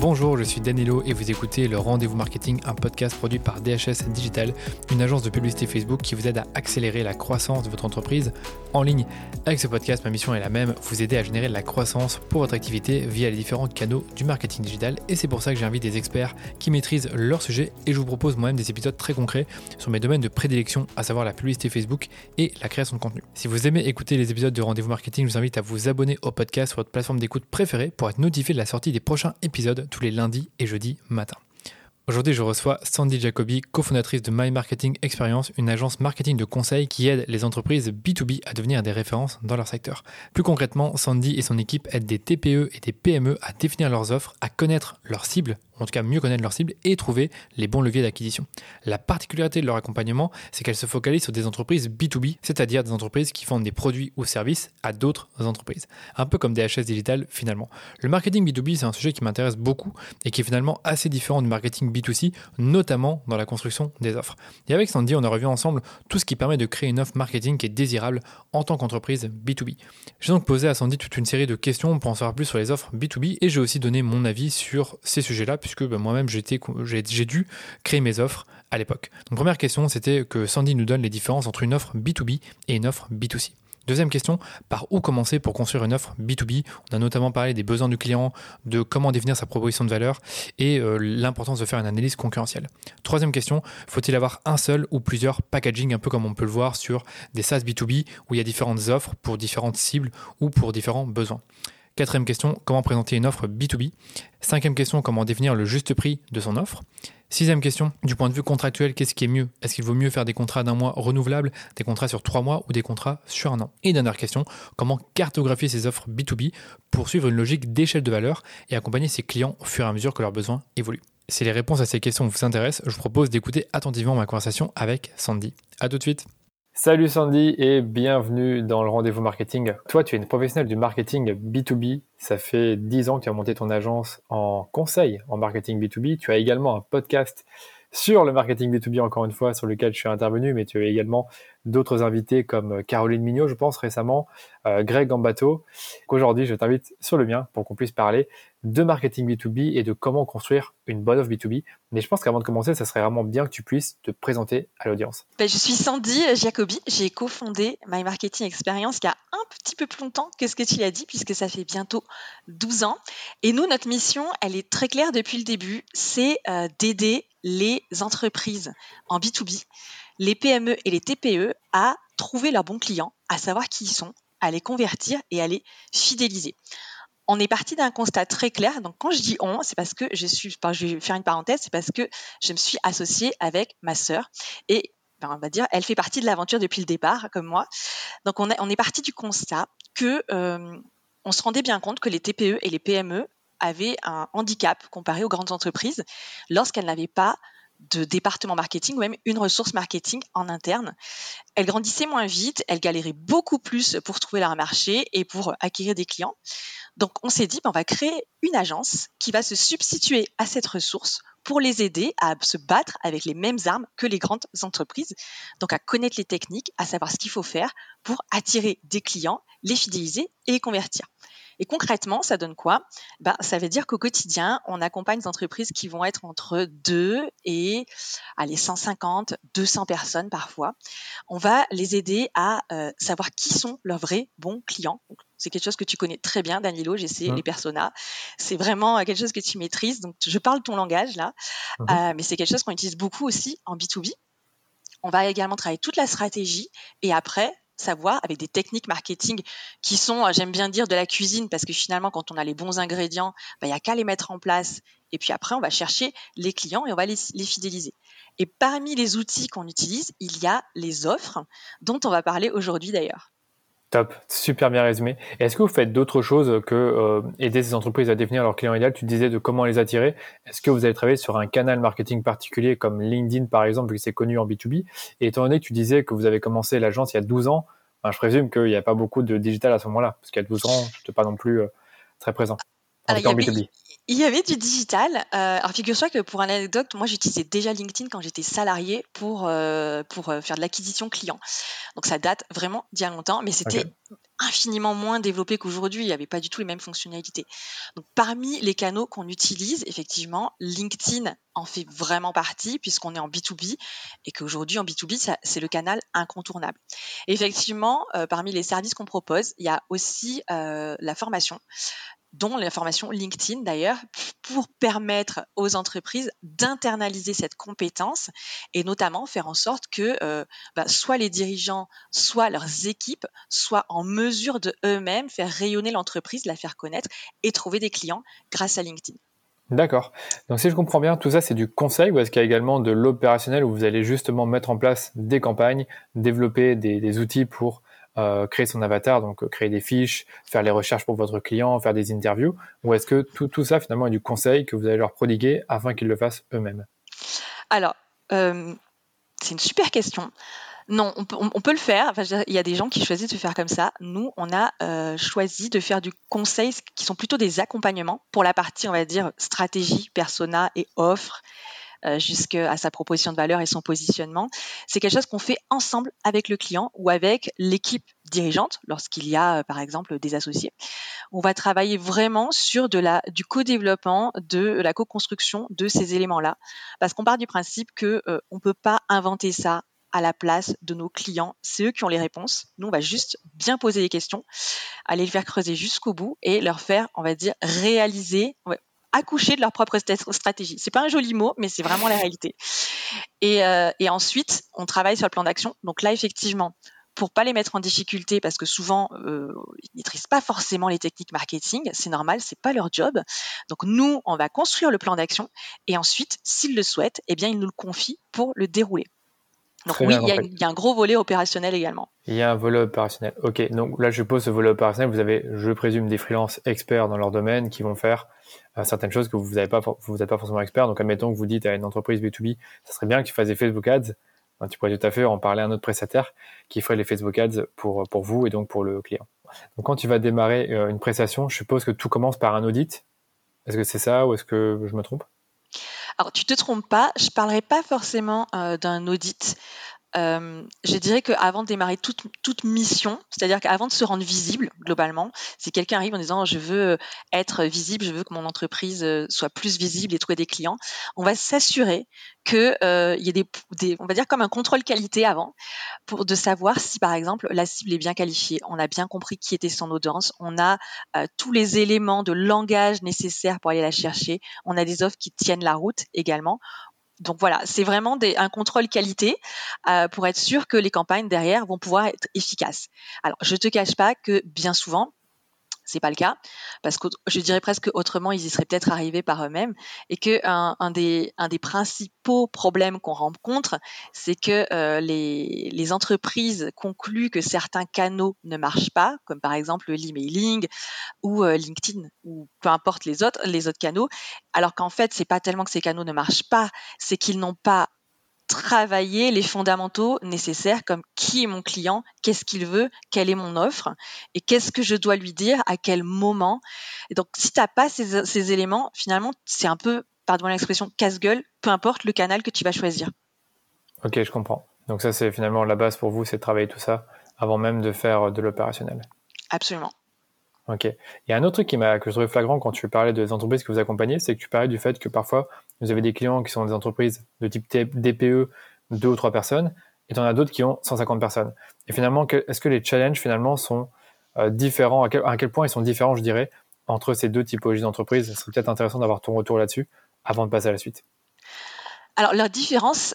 Bonjour, je suis Danilo et vous écoutez le Rendez-vous Marketing, un podcast produit par DHS Digital, une agence de publicité Facebook qui vous aide à accélérer la croissance de votre entreprise en ligne. Avec ce podcast, ma mission est la même, vous aider à générer de la croissance pour votre activité via les différents canaux du marketing digital et c'est pour ça que j'invite des experts qui maîtrisent leur sujet et je vous propose moi-même des épisodes très concrets sur mes domaines de prédilection, à savoir la publicité Facebook et la création de contenu. Si vous aimez écouter les épisodes de Rendez-vous Marketing, je vous invite à vous abonner au podcast sur votre plateforme d'écoute préférée pour être notifié de la sortie des prochains épisodes tous les lundis et jeudis matin. Aujourd'hui, je reçois Sandy Jacobi, cofondatrice de My Marketing Experience, une agence marketing de conseil qui aide les entreprises B2B à devenir des références dans leur secteur. Plus concrètement, Sandy et son équipe aident des TPE et des PME à définir leurs offres, à connaître leurs cibles en tout cas mieux connaître leur cible et trouver les bons leviers d'acquisition. La particularité de leur accompagnement, c'est qu'elles se focalisent sur des entreprises B2B, c'est-à-dire des entreprises qui vendent des produits ou services à d'autres entreprises. Un peu comme des HS Digital finalement. Le marketing B2B, c'est un sujet qui m'intéresse beaucoup et qui est finalement assez différent du marketing B2C, notamment dans la construction des offres. Et avec Sandy, on a revu ensemble tout ce qui permet de créer une offre marketing qui est désirable en tant qu'entreprise B2B. J'ai donc posé à Sandy toute une série de questions pour en savoir plus sur les offres B2B et j'ai aussi donné mon avis sur ces sujets-là puisque ben, moi-même j'ai dû créer mes offres à l'époque. Donc première question, c'était que Sandy nous donne les différences entre une offre B2B et une offre B2C. Deuxième question, par où commencer pour construire une offre B2B On a notamment parlé des besoins du client, de comment définir sa proposition de valeur et euh, l'importance de faire une analyse concurrentielle. Troisième question, faut-il avoir un seul ou plusieurs packaging, un peu comme on peut le voir sur des SaaS B2B où il y a différentes offres pour différentes cibles ou pour différents besoins? Quatrième question, comment présenter une offre B2B Cinquième question, comment définir le juste prix de son offre? Sixième question, du point de vue contractuel, qu'est-ce qui est mieux? Est-ce qu'il vaut mieux faire des contrats d'un mois renouvelables, des contrats sur trois mois ou des contrats sur un an? Et dernière question, comment cartographier ses offres B2B pour suivre une logique d'échelle de valeur et accompagner ses clients au fur et à mesure que leurs besoins évoluent? Si les réponses à ces questions vous intéressent, je vous propose d'écouter attentivement ma conversation avec Sandy. A tout de suite Salut Sandy et bienvenue dans le rendez-vous marketing. Toi, tu es une professionnelle du marketing B2B. Ça fait 10 ans que tu as monté ton agence en conseil en marketing B2B. Tu as également un podcast sur le marketing B2B, encore une fois, sur lequel je suis intervenu, mais tu as également d'autres invités comme Caroline Mignot, je pense, récemment, euh, Greg Gambato. Aujourd'hui, je t'invite sur le mien pour qu'on puisse parler de marketing B2B et de comment construire une bonne offre B2B. Mais je pense qu'avant de commencer, ça serait vraiment bien que tu puisses te présenter à l'audience. Ben, je suis Sandy Jacobi. J'ai cofondé My Marketing Experience il y a un petit peu plus longtemps que ce que tu as dit, puisque ça fait bientôt 12 ans. Et nous, notre mission, elle est très claire depuis le début, c'est euh, d'aider les entreprises en B2B, les PME et les TPE à trouver leurs bons clients, à savoir qui ils sont, à les convertir et à les fidéliser. On est parti d'un constat très clair. Donc, quand je dis on, c'est parce que je suis, je vais faire une parenthèse, c'est parce que je me suis associée avec ma sœur et ben, on va dire, elle fait partie de l'aventure depuis le départ, comme moi. Donc, on, on est parti du constat que euh, on se rendait bien compte que les TPE et les PME avaient un handicap comparé aux grandes entreprises lorsqu'elles n'avaient pas de département marketing ou même une ressource marketing en interne. Elles grandissaient moins vite, elles galéraient beaucoup plus pour trouver leur marché et pour acquérir des clients. Donc on s'est dit, ben, on va créer une agence qui va se substituer à cette ressource pour les aider à se battre avec les mêmes armes que les grandes entreprises. Donc à connaître les techniques, à savoir ce qu'il faut faire pour attirer des clients, les fidéliser et les convertir. Et concrètement, ça donne quoi? Ben, Ça veut dire qu'au quotidien, on accompagne des entreprises qui vont être entre 2 et allez, 150, 200 personnes parfois. On va les aider à euh, savoir qui sont leurs vrais bons clients. C'est quelque chose que tu connais très bien, Danilo, j'essaie les personas. C'est vraiment euh, quelque chose que tu maîtrises. Donc, je parle ton langage là, mmh euh, mais c'est quelque chose qu'on utilise beaucoup aussi en B2B. On va également travailler toute la stratégie et après, savoir avec des techniques marketing qui sont, euh, j'aime bien dire, de la cuisine parce que finalement, quand on a les bons ingrédients, bah, il n'y a qu'à les mettre en place. Et puis après, on va chercher les clients et on va les, les fidéliser. Et parmi les outils qu'on utilise, il y a les offres dont on va parler aujourd'hui d'ailleurs. Top, super bien résumé. Est-ce que vous faites d'autres choses que euh, aider ces entreprises à définir leur client idéal? Tu disais de comment les attirer. Est-ce que vous avez travaillé sur un canal marketing particulier comme LinkedIn par exemple, qui c'est connu en B2B Et étant donné que tu disais que vous avez commencé l'agence il y a 12 ans, ben, je présume qu'il n'y a pas beaucoup de digital à ce moment-là, parce qu'il y a 12 ans, je n'étais pas non plus euh, très présent. en B2B il y avait du digital. Euh, alors figure-toi que pour un anecdote, moi j'utilisais déjà LinkedIn quand j'étais salarié pour, euh, pour euh, faire de l'acquisition client. Donc ça date vraiment d'il y a longtemps, mais c'était infiniment moins développé qu'aujourd'hui. Il n'y avait pas du tout les mêmes fonctionnalités. Donc parmi les canaux qu'on utilise, effectivement, LinkedIn en fait vraiment partie puisqu'on est en B2B et qu'aujourd'hui en B2B, c'est le canal incontournable. effectivement, parmi les services qu'on propose, il y a aussi la formation dont l'information LinkedIn d'ailleurs, pour permettre aux entreprises d'internaliser cette compétence et notamment faire en sorte que euh, bah, soit les dirigeants, soit leurs équipes soient en mesure de eux-mêmes faire rayonner l'entreprise, la faire connaître et trouver des clients grâce à LinkedIn. D'accord. Donc si je comprends bien, tout ça c'est du conseil ou est-ce qu'il y a également de l'opérationnel où vous allez justement mettre en place des campagnes, développer des outils pour euh, créer son avatar, donc euh, créer des fiches, faire les recherches pour votre client, faire des interviews Ou est-ce que tout, ça finalement est du conseil que vous allez leur prodiguer afin qu'ils le fassent eux-mêmes? Alors, euh, c'est une super question. Non, on peut, on, peut le faire. Enfin, il y a des gens qui choisissent de faire comme ça. Nous, on a choisi de faire du conseil qui sont plutôt des accompagnements pour la partie, on va dire, stratégie, persona et offre euh, jusqu'à sa proposition de valeur et son positionnement. C'est quelque chose qu'on fait ensemble avec le client ou avec l'équipe dirigeante lorsqu'il y a, euh, par exemple, des associés. On va travailler vraiment sur de la, du co-développement, de la co-construction de ces éléments-là, parce qu'on part du principe que euh, on peut pas inventer ça à la place de nos clients. C'est eux qui ont les réponses. Nous, on va juste bien poser les questions, aller les faire creuser jusqu'au bout et leur faire, on va dire, réaliser, accoucher de leur propre stratégie. C'est pas un joli mot, mais c'est vraiment la réalité. Et, euh, et, ensuite, on travaille sur le plan d'action. Donc là, effectivement, pour pas les mettre en difficulté, parce que souvent euh, ils maîtrisent pas forcément les techniques marketing, c'est normal, c'est pas leur job. Donc nous, on va construire le plan d'action et ensuite, s'ils le souhaitent, eh bien ils nous le confient pour le dérouler. Donc oui, il y, a un gros volet opérationnel également. Il y a un volet opérationnel. Ok, donc là je pose ce volet opérationnel. Vous avez, je présume, des freelances experts dans leur domaine qui vont faire euh, certaines choses que vous n'êtes pas, vous pas forcément expert. Donc admettons que vous dites à une entreprise B2B, ça serait bien que tu fasses des Facebook Ads. tu pourrais tout à fait en parler à un autre prestataire qui ferait les Facebook Ads pour, pour vous et donc pour le client. Donc quand tu vas démarrer euh, une prestation, je suppose que tout commence par un audit. Est-ce que c'est ça ou est-ce que je me trompe? Alors, tu te trompes pas, je parlerai pas forcément euh, d'un audit. Euh, je dirais qu'avant de démarrer toute, toute mission, c'est-à-dire qu'avant de se rendre visible globalement, si quelqu'un arrive en disant je veux être visible, je veux que mon entreprise euh, soit plus visible et trouver des clients, on va s'assurer qu'il euh, y ait des, des, on va dire comme un contrôle qualité avant, pour de savoir si par exemple la cible est bien qualifiée, on a bien compris qui était son audience, on a euh, tous les éléments de langage nécessaires pour aller la chercher, on a des offres qui tiennent la route également donc voilà, c'est vraiment des, un contrôle qualité euh, pour être sûr que les campagnes derrière vont pouvoir être efficaces. Alors, je te cache pas que bien souvent, c'est pas le cas parce que je dirais presque autrement ils y seraient peut-être arrivés par eux-mêmes et que un, des un des principaux problèmes qu'on rencontre c'est que euh, les, les entreprises concluent que certains canaux ne marchent pas comme par exemple l'emailing ou euh, LinkedIn ou peu importe les autres les autres canaux alors qu'en fait c'est pas tellement que ces canaux ne marchent pas c'est qu'ils n'ont pas travailler les fondamentaux nécessaires comme qui est mon client, qu'est-ce qu'il veut, quelle est mon offre et qu'est-ce que je dois lui dire, à quel moment. Et donc, si tu n'as pas ces, ces, éléments, finalement, c'est un peu, pardon l'expression, casse-gueule, peu importe le canal que tu vas choisir. Ok, je comprends. Donc ça, c'est finalement la base pour vous, c'est de travailler tout ça avant même de faire de l'opérationnel. Absolument. Ok. Il y a un autre truc qui m'a, que je trouvais flagrant quand tu parlais des entreprises que vous accompagnez, c'est que tu parlais du fait que parfois vous avez des clients qui sont des entreprises de type DPE, deux ou trois personnes, et tu en as d'autres qui ont 150 personnes. Et finalement, est-ce que les challenges sont euh, différents? À quel, point ils sont différents, je dirais, entre ces deux typologies d'entreprises? Ce serait peut-être intéressant d'avoir ton retour là-dessus avant de passer à la suite. Alors, leur différence,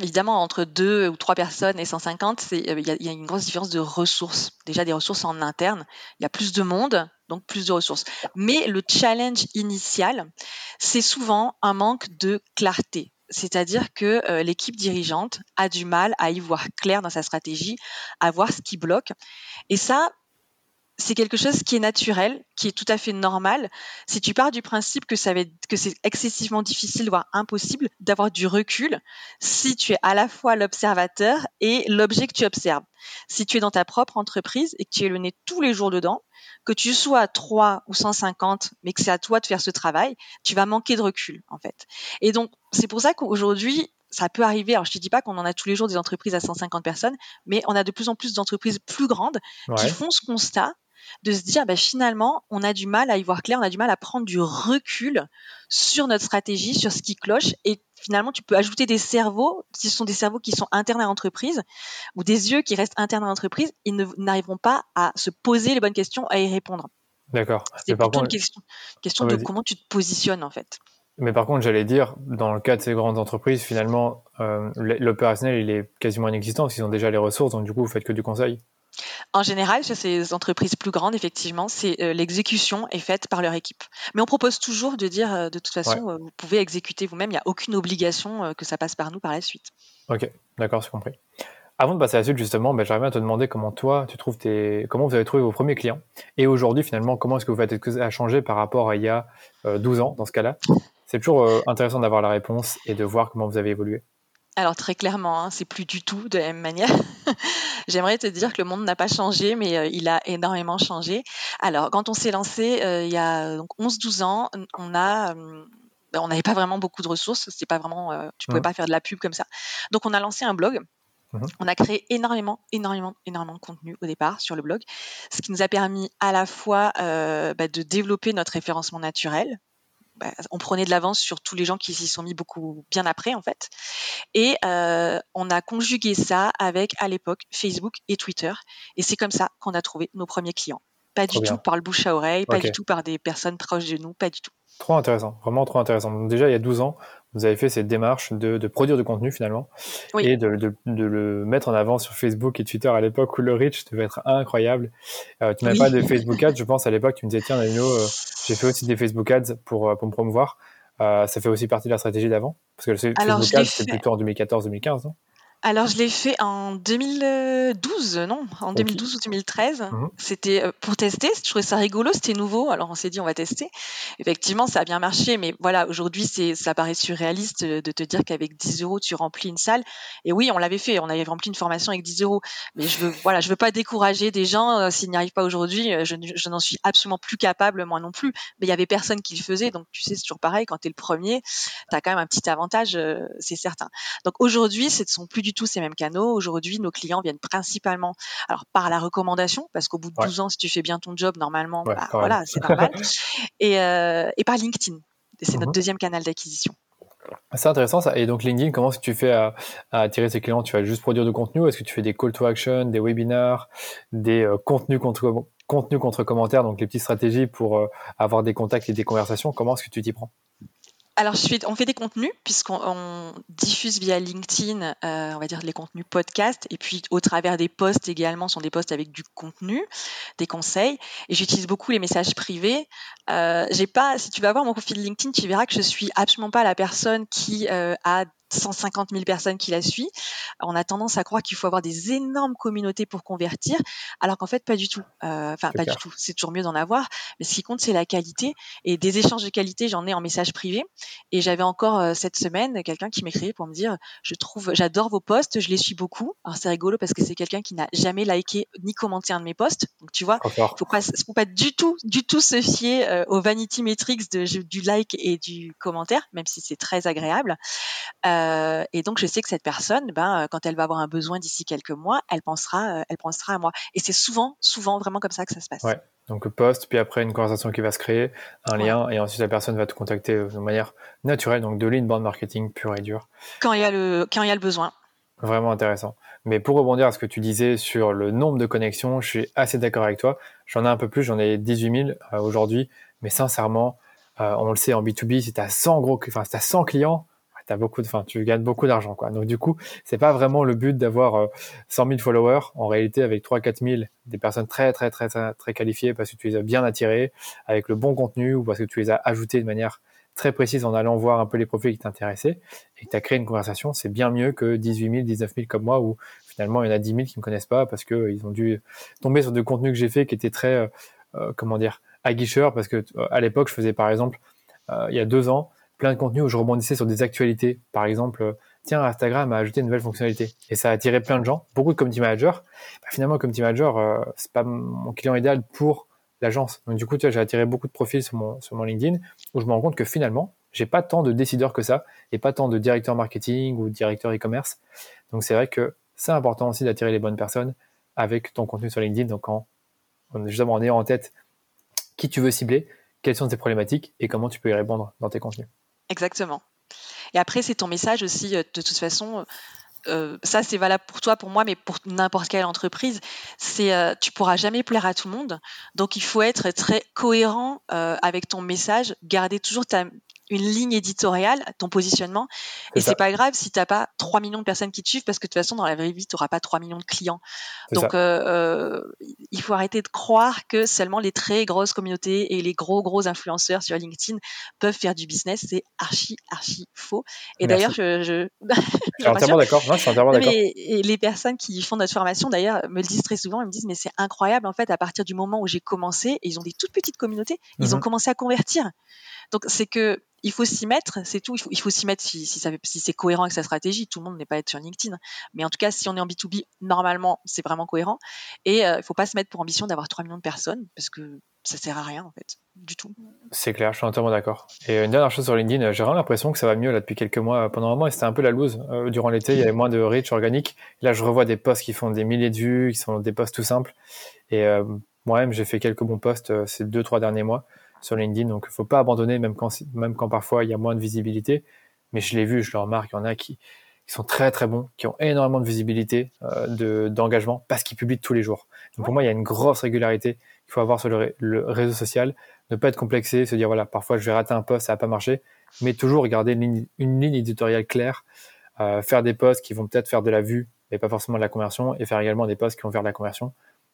évidemment, entre deux ou trois personnes et 150, euh, il y, a une grosse différence de ressources. Déjà, des ressources en interne. Il y a plus de monde, donc plus de ressources. Mais le challenge initial, c'est souvent un manque de clarté. C'est-à-dire que euh, l'équipe dirigeante a du mal à y voir clair dans sa stratégie, à voir ce qui bloque. Et ça, c'est quelque chose qui est naturel, qui est tout à fait normal. Si tu pars du principe que que c'est excessivement difficile, voire impossible, d'avoir du recul, si tu es à la fois l'observateur et l'objet que tu observes. Si tu es dans ta propre entreprise et que tu es le nez tous les jours dedans, que tu sois à 3 ou 150, mais que c'est à toi de faire ce travail, tu vas manquer de recul, en fait. Et donc, c'est pour ça qu'aujourd'hui, ça peut arriver. Alors, je te dis pas qu'on en a tous les jours des entreprises à 150 personnes, mais on a de plus en plus d'entreprises plus grandes qui font ce constat de se dire, bah, finalement, on a du mal à y voir clair, on a du mal à prendre du recul sur notre stratégie, sur ce qui cloche. Et finalement, tu peux ajouter des cerveaux, si ce sont des cerveaux qui sont internes à l'entreprise, ou des yeux qui restent internes à l'entreprise, ils n'arriveront pas à se poser les bonnes questions, à y répondre. D'accord. C'est plutôt une question, question de comment tu te positionnes, en fait. Mais par contre, j'allais dire, dans le cas de ces grandes entreprises, finalement, euh, l'opérationnel, il est quasiment inexistant parce qu'ils ont déjà les ressources, donc du coup, vous faites que du conseil. En général, chez ces entreprises plus grandes, effectivement, c'est euh, l'exécution est faite par leur équipe. Mais on propose toujours de dire, euh, de toute façon, vous pouvez exécuter vous-même. Il n'y a aucune obligation que ça passe par nous par la suite. Ok, d'accord, c'est compris. Avant de passer à la suite, justement, ben, j'aimerais à te demander comment toi, tu trouves tes, comment vous avez trouvé vos premiers clients, et aujourd'hui, finalement, comment est-ce que vous faites, est-ce que ça a changé par rapport à il y a 12 ans, dans ce cas-là? C'est toujours euh, intéressant d'avoir la réponse et de voir comment vous avez évolué. Alors très clairement, hein, c'est plus du tout de la même manière. J'aimerais te dire que le monde n'a pas changé, mais euh, il a énormément changé. Alors quand on s'est lancé euh, il y a 11-12 ans, on a on n'avait pas vraiment beaucoup de ressources, c'est pas vraiment, tu pouvais mmh. pas faire de la pub comme ça. Donc on a lancé un blog. Mmh. On a créé énormément, énormément, énormément de contenu au départ sur le blog, ce qui nous a permis à la fois bah, de développer notre référencement naturel, bah, on prenait de l'avance sur tous les gens qui s'y sont mis beaucoup bien après en fait. Et euh, on a conjugué ça avec à l'époque Facebook et Twitter. Et c'est comme ça qu'on a trouvé nos premiers clients. Pas du tout par le bouche à oreille, pas du tout par des personnes proches de nous, pas du tout. Trop intéressant, vraiment trop intéressant. Donc déjà, il y a 12 ans, vous avez fait cette démarche de, produire du contenu finalement. Et de, le mettre en avant sur Facebook et Twitter. À l'époque où le reach devait être incroyable. Euh, tu n'avais pas de Facebook Ads, je pense à l'époque, tu me disais tiens Danilo, euh, j'ai fait aussi des Facebook Ads pour, euh, pour me promouvoir. ça fait aussi partie de la stratégie d'avant. Parce que le Facebook Ads c'était plutôt en 2014-2015, non? Alors, je l'ai fait en 2012, non En 2012 ou 2013. Mhm. C'était euh, pour tester. Je trouvais ça rigolo, c'était nouveau. Alors, on s'est dit, on va tester. Effectivement, ça a bien marché. Mais voilà, aujourd'hui, c'est, ça paraît surréaliste de te dire qu'avec 10 euros, tu remplis une salle. Et oui, on l'avait fait. On avait rempli une formation avec 10 euros. Mais je veux, voilà, je veux pas décourager des gens euh, s'ils n'y arrivent pas aujourd'hui. Euh, je, je n'en suis absolument plus capable, moi non plus. Mais il y avait personne qui le faisait. Donc, tu sais, c'est toujours pareil. Quand tu es le premier, tu as quand même un petit avantage, c'est certain. Donc, aujourd'hui, ce ne sont plus du tous ces mêmes canaux. Aujourd'hui, nos clients viennent principalement alors par la recommandation, parce qu'au bout de 12 ans, si tu fais bien ton job, normalement, bah, voilà, c'est normal. et, euh, et, par LinkedIn. C'est notre mmh deuxième canal d'acquisition. C'est intéressant ça. Et donc LinkedIn, comment est-ce que tu fais à, attirer ces clients? Tu vas juste produire du contenu est-ce que tu fais des call to action, des webinars, des euh, contenus contre contenu contre commentaires, donc les petites stratégies pour euh, avoir des contacts et des conversations? Comment est-ce que tu t'y prends? Alors, on fait des contenus puisqu'on diffuse via LinkedIn, euh, on va dire les contenus podcast, et puis au travers des posts également, sont des posts avec du contenu, des conseils. Et j'utilise beaucoup les messages privés. Euh, j'ai pas, si tu vas voir mon profil LinkedIn, tu verras que je suis absolument pas la personne qui euh, a 150 000 personnes qui la suivent. On a tendance à croire qu'il faut avoir des énormes communautés pour convertir, alors qu'en fait, pas du tout. Euh, enfin, pas du tout. C'est toujours mieux d'en avoir. Mais ce qui compte, c'est la qualité. Et des échanges de qualité, j'en ai en message privé. Et j'avais encore euh, cette semaine quelqu'un qui m'écrivait pour me dire, je trouve, j'adore vos posts, je les suis beaucoup. Alors c'est rigolo parce que c'est quelqu'un qui n'a jamais liké ni commenté un de mes posts. Donc tu vois, il faut pas, faut pas du tout, du tout se fier euh, aux vanity metrics de, du like et du commentaire, même si c'est très agréable. Euh, et donc, je sais que cette personne, ben, euh, quand elle va avoir un besoin d'ici quelques mois, elle pensera, euh, elle pensera à moi. Et c'est souvent, souvent vraiment comme ça que ça se passe. Ouais. Donc post, puis après une conversation qui va se créer, un lien, et ensuite la personne va te contacter de manière naturelle, donc de l'inbound marketing pur et dur. Quand il y a le, quand il y a le besoin. Vraiment intéressant. Mais pour rebondir à ce que tu disais sur le nombre de connexions, je suis assez d'accord avec toi. J'en ai un peu plus, j'en ai 18 000 aujourd'hui, mais sincèrement, on le sait en B2B, si tu as 100 gros, enfin, si tu as 100 clients, t'as beaucoup de, enfin, tu gagnes beaucoup d'argent, quoi. Donc, du coup, c'est pas vraiment le but d'avoir 100 euh, 000 followers. En réalité, avec 3 4 000, des personnes très, très, très, très, très qualifiées parce que tu les as bien attirées avec le bon contenu ou parce que tu les as ajoutées de manière très précise en allant voir un peu les profils qui t'intéressaient et que tu as créé une conversation, c'est bien mieux que 18 000, 19 000 comme moi où finalement il y en a 10 000 qui me connaissent pas parce que ils ont dû tomber sur des contenus que j'ai fait qui étaient très, euh, euh, comment dire, aguicheurs parce que à l'époque je faisais par exemple, il y a deux ans, plein de contenus où je rebondissais sur des actualités. Par exemple, tiens, Instagram a ajouté une nouvelle fonctionnalité. Et ça a attiré plein de gens, beaucoup de community managers. Bah, finalement, community manager, euh, c'est pas mon client idéal pour l'agence. Donc du coup, tu j'ai attiré beaucoup de profils sur mon, LinkedIn où je me rends compte que finalement, j'ai pas tant de décideurs que ça et pas tant de directeurs marketing ou directeurs e-commerce. Donc c'est vrai que c'est important aussi d'attirer les bonnes personnes avec ton contenu sur LinkedIn. Donc en, justement en ayant en tête qui tu veux cibler, quelles sont tes problématiques et comment tu peux y répondre dans tes contenus. Exactement. Et après, c'est ton message aussi, euh, de toute façon. Euh, ça c'est valable pour toi, pour moi, mais pour n'importe quelle entreprise. C'est euh, tu pourras jamais plaire à tout le monde, donc il faut être très cohérent avec ton message, garder toujours ta, une ligne éditoriale, ton positionnement. Et c'est pas grave si t'as pas 3 millions de personnes qui te suivent parce que de toute façon, dans la vraie vie, tu n'auras pas 3 millions de clients. Donc, euh, euh, il faut arrêter de croire que seulement les très grosses communautés et les gros, gros influenceurs sur LinkedIn peuvent faire du business. C'est archi, archi faux. Et d'ailleurs, je, je... entièrement d'accord. je suis entièrement d'accord. Et les personnes qui font notre formation, d'ailleurs, me le disent très souvent. Ils me disent, mais c'est incroyable, en fait, à partir du moment où j'ai commencé, ils ont des toutes petites communautés, ils ont mhm. commencé à convertir. Donc, c'est que il faut s'y mettre, c'est tout. Il faut, s'y mettre si, c'est cohérent avec sa stratégie. Tout le monde n'est pas être sur LinkedIn. Mais en tout cas, si on est en B2B, normalement, c'est vraiment cohérent. Et euh, il ne faut pas se mettre pour ambition d'avoir 3 millions de personnes parce que ça sert à rien, en fait, du tout. C'est clair, je suis entièrement d'accord. Et une dernière chose sur LinkedIn, j'ai vraiment l'impression que ça va mieux là depuis quelques mois. Pendant un mois, c'était un peu la loose. Euh, durant l'été, il y avait moins de reach organique. Là, je revois des posts qui font des milliers de vues, qui sont des posts tout simples. Et euh, moi-même, j'ai fait quelques bons posts ces deux, trois derniers mois sur LinkedIn. Donc, faut pas abandonner, même quand, même quand parfois il y a moins de visibilité. Mais je l'ai vu, je le remarque, il y en a qui, qui sont très très bons, qui ont énormément de visibilité, euh, de, d'engagement, parce qu'ils publient tous les jours. Donc pour moi, il y a une grosse régularité qu'il faut avoir sur le, réseau social, ne pas être complexé, se dire voilà, parfois je vais rater un post, ça va pas marcher, mais toujours garder une ligne, éditoriale claire, euh, faire des posts qui vont peut-être faire de la vue, mais pas forcément de la conversion, et faire également des posts qui vont faire de la conversion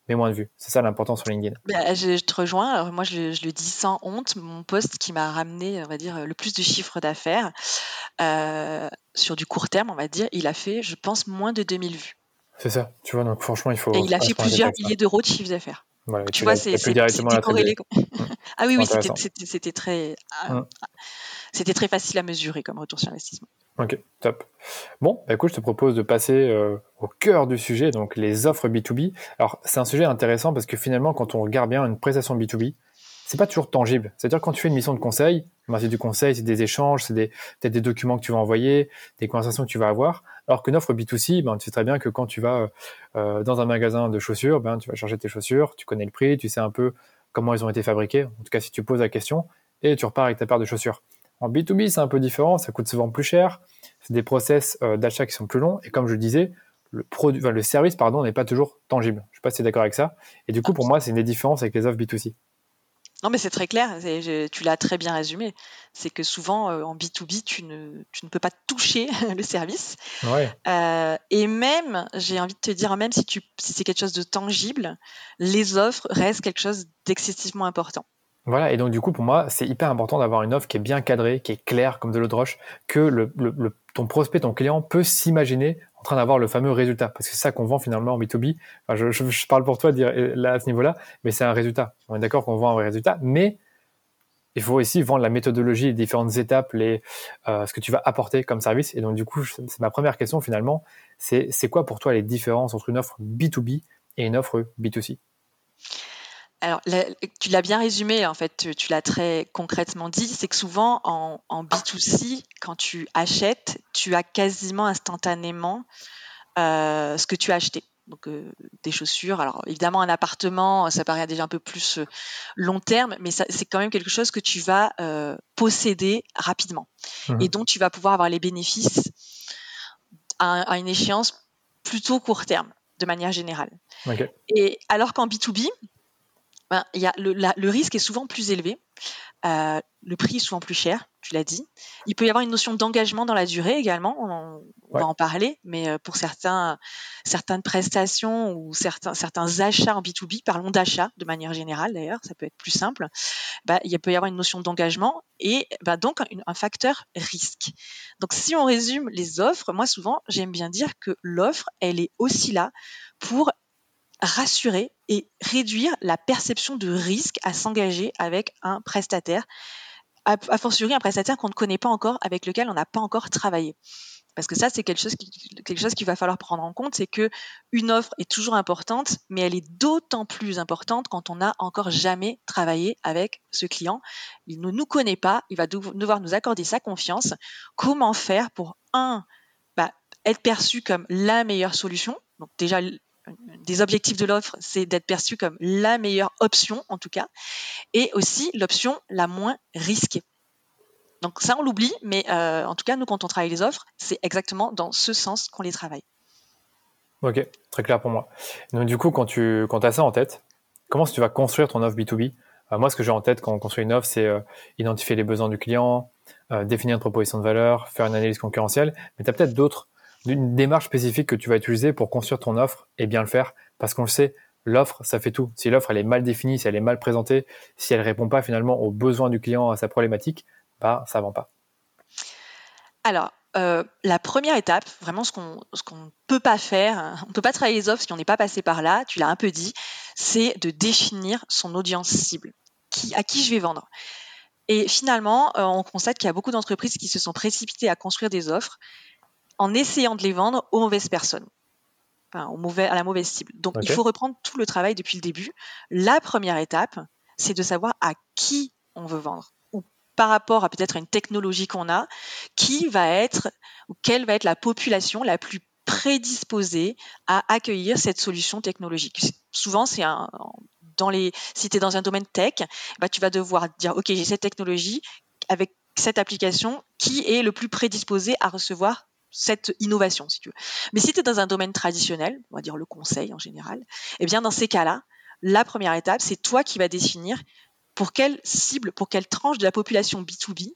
mais moins de vues. C'est ça l'important sur LinkedIn. Bah, je, te rejoins. Alors, moi, je, le dis sans honte. Mon poste qui m'a ramené, on va dire, le plus de chiffres d'affaires euh, sur du court terme, on va dire, il a fait, je pense, moins de 2000 vues. C'est ça. Tu vois, donc franchement, il faut. Et il a fait plusieurs milliers d'euros de chiffre d'affaires. tu vois, c'est corrélé. ah oui, oui, c'était très, ah, hum. c'était très facile à mesurer comme retour sur investissement. Ok, top. Bon, bah écoute, je te propose de passer euh, au cœur du sujet, donc les offres B2B. Alors, c'est un sujet intéressant parce que finalement, quand on regarde bien une prestation B2B, c'est pas toujours tangible. C'est-à-dire quand tu fais une mission de conseil, bah, c'est du conseil, c'est des échanges, c'est des, peut-être des documents que tu vas envoyer, des conversations que tu vas avoir. Alors qu'une offre B2C, ben, tu sais très bien que quand tu vas euh, dans un magasin de chaussures, ben, tu vas chercher tes chaussures, tu connais le prix, tu sais un peu comment elles ont été fabriquées. En tout cas, si tu poses la question, et tu repars avec ta paire de chaussures. En B2B, c'est un peu différent, ça coûte souvent plus cher, c'est des process euh, d'achat qui sont plus longs, et comme je le disais, le, produit, le service pardon, n'est pas toujours tangible. Je ne sais pas si tu es d'accord avec ça. Et du coup, pour moi, c'est une des différences avec les offres B2C. Non, mais c'est très clair, tu l'as très bien résumé. C'est que souvent, euh, en B2B, tu ne, tu ne peux pas toucher le service. Ouais. Euh, et même, j'ai envie de te dire, même si, tu, si c'est quelque chose de tangible, les offres restent quelque chose d'excessivement important. Voilà, et donc du coup, pour moi, c'est hyper important d'avoir une offre qui est bien cadrée, qui est claire comme de l'eau de roche, que le, ton prospect, ton client peut s'imaginer en train d'avoir le fameux résultat. Parce que c'est ça qu'on vend finalement en B2B. je, parle pour toi dire, là, à ce niveau-là, mais c'est un résultat. On est d'accord qu'on vend un résultat, mais il faut aussi vendre la méthodologie, les différentes étapes, les, euh, ce que tu vas apporter comme service. Et donc du coup, c'est ma première question finalement. C'est quoi pour toi les différences entre une offre B2B et une offre B2C alors, tu l'as bien résumé, en fait, tu, l'as très concrètement dit, c'est que souvent en, B2C, quand tu achètes, tu as quasiment instantanément euh, ce que tu as acheté. Donc euh, des chaussures. Alors évidemment, un appartement, ça paraît déjà un peu plus euh, long terme, mais c'est quand même quelque chose que tu vas posséder rapidement mmh et dont tu vas pouvoir avoir les bénéfices à, à, une échéance plutôt court terme, de manière générale. Et alors qu'en B2B, ben, y a le, risque est souvent plus élevé. Euh, le prix est souvent plus cher, tu l'as dit. Il peut y avoir une notion d'engagement dans la durée également, on, va en parler, mais euh, pour certains, certaines prestations ou certains, certains achats en B2B, parlons d'achat de manière générale d'ailleurs, ça peut être plus simple, bah, il peut y avoir une notion d'engagement et bah, donc un, facteur risque. Donc si on résume les offres, moi souvent j'aime bien dire que l'offre, elle est aussi là pour rassurer et réduire la perception de risque à s'engager avec un prestataire, a, fortiori un prestataire qu'on ne connaît pas encore, avec lequel on n'a pas encore travaillé. Parce que ça, c'est quelque chose quelque qu'il va falloir prendre en compte, c'est que une offre est toujours importante, mais elle est d'autant plus importante quand on n'a encore jamais travaillé avec ce client. Il ne nous connaît pas, il va devoir nous accorder sa confiance. Comment faire pour un, bah, être perçu comme la meilleure solution? Donc déjà des objectifs de l'offre, c'est d'être perçu comme la meilleure option en tout cas, et aussi l'option la moins risquée. Donc ça, on l'oublie, mais euh, en tout cas, nous, quand on travaille les offres, c'est exactement dans ce sens qu'on les travaille. Ok, très clair pour moi. Donc du coup, quand tu as ça en tête, comment tu vas construire ton offre B2B euh, Moi, ce que j'ai en tête quand on construit une offre, c'est euh, identifier les besoins du client, définir une proposition de valeur, faire une analyse concurrentielle, mais tu as peut-être d'autres une démarche spécifique que tu vas utiliser pour construire ton offre et bien le faire. Parce qu'on le sait, l'offre, ça fait tout. Si l'offre, elle est mal définie, si elle est mal présentée, si elle répond pas finalement aux besoins du client, à sa problématique, bah, ça vend pas. Alors, euh, la première étape, vraiment ce qu'on ne peut pas faire, hein, on ne peut pas travailler les offres si on n'est pas passé par là, tu l'as un peu dit, c'est de définir son audience cible, qui, à qui je vais vendre. Et finalement, euh, on constate qu'il y a beaucoup d'entreprises qui se sont précipitées à construire des offres en essayant de les vendre aux mauvaises personnes. Enfin, mauvais, à la mauvaise cible. Donc, il faut reprendre tout le travail depuis le début. La première étape, c'est de savoir à qui on veut vendre ou par rapport à peut-être une technologie qu'on a, qui va être ou quelle va être la population la plus prédisposée à accueillir cette solution technologique. Souvent, c'est un, dans les, si tu es dans un domaine tech, bah, tu vas devoir dire, OK, j'ai cette technologie avec cette application, qui est le plus prédisposé à recevoir cette innovation, si tu veux. Mais si tu es dans un domaine traditionnel, on va dire le conseil en général, eh bien dans ces cas-là, la première étape, c'est toi qui vas définir pour quelle cible, pour quelle tranche de la population B2B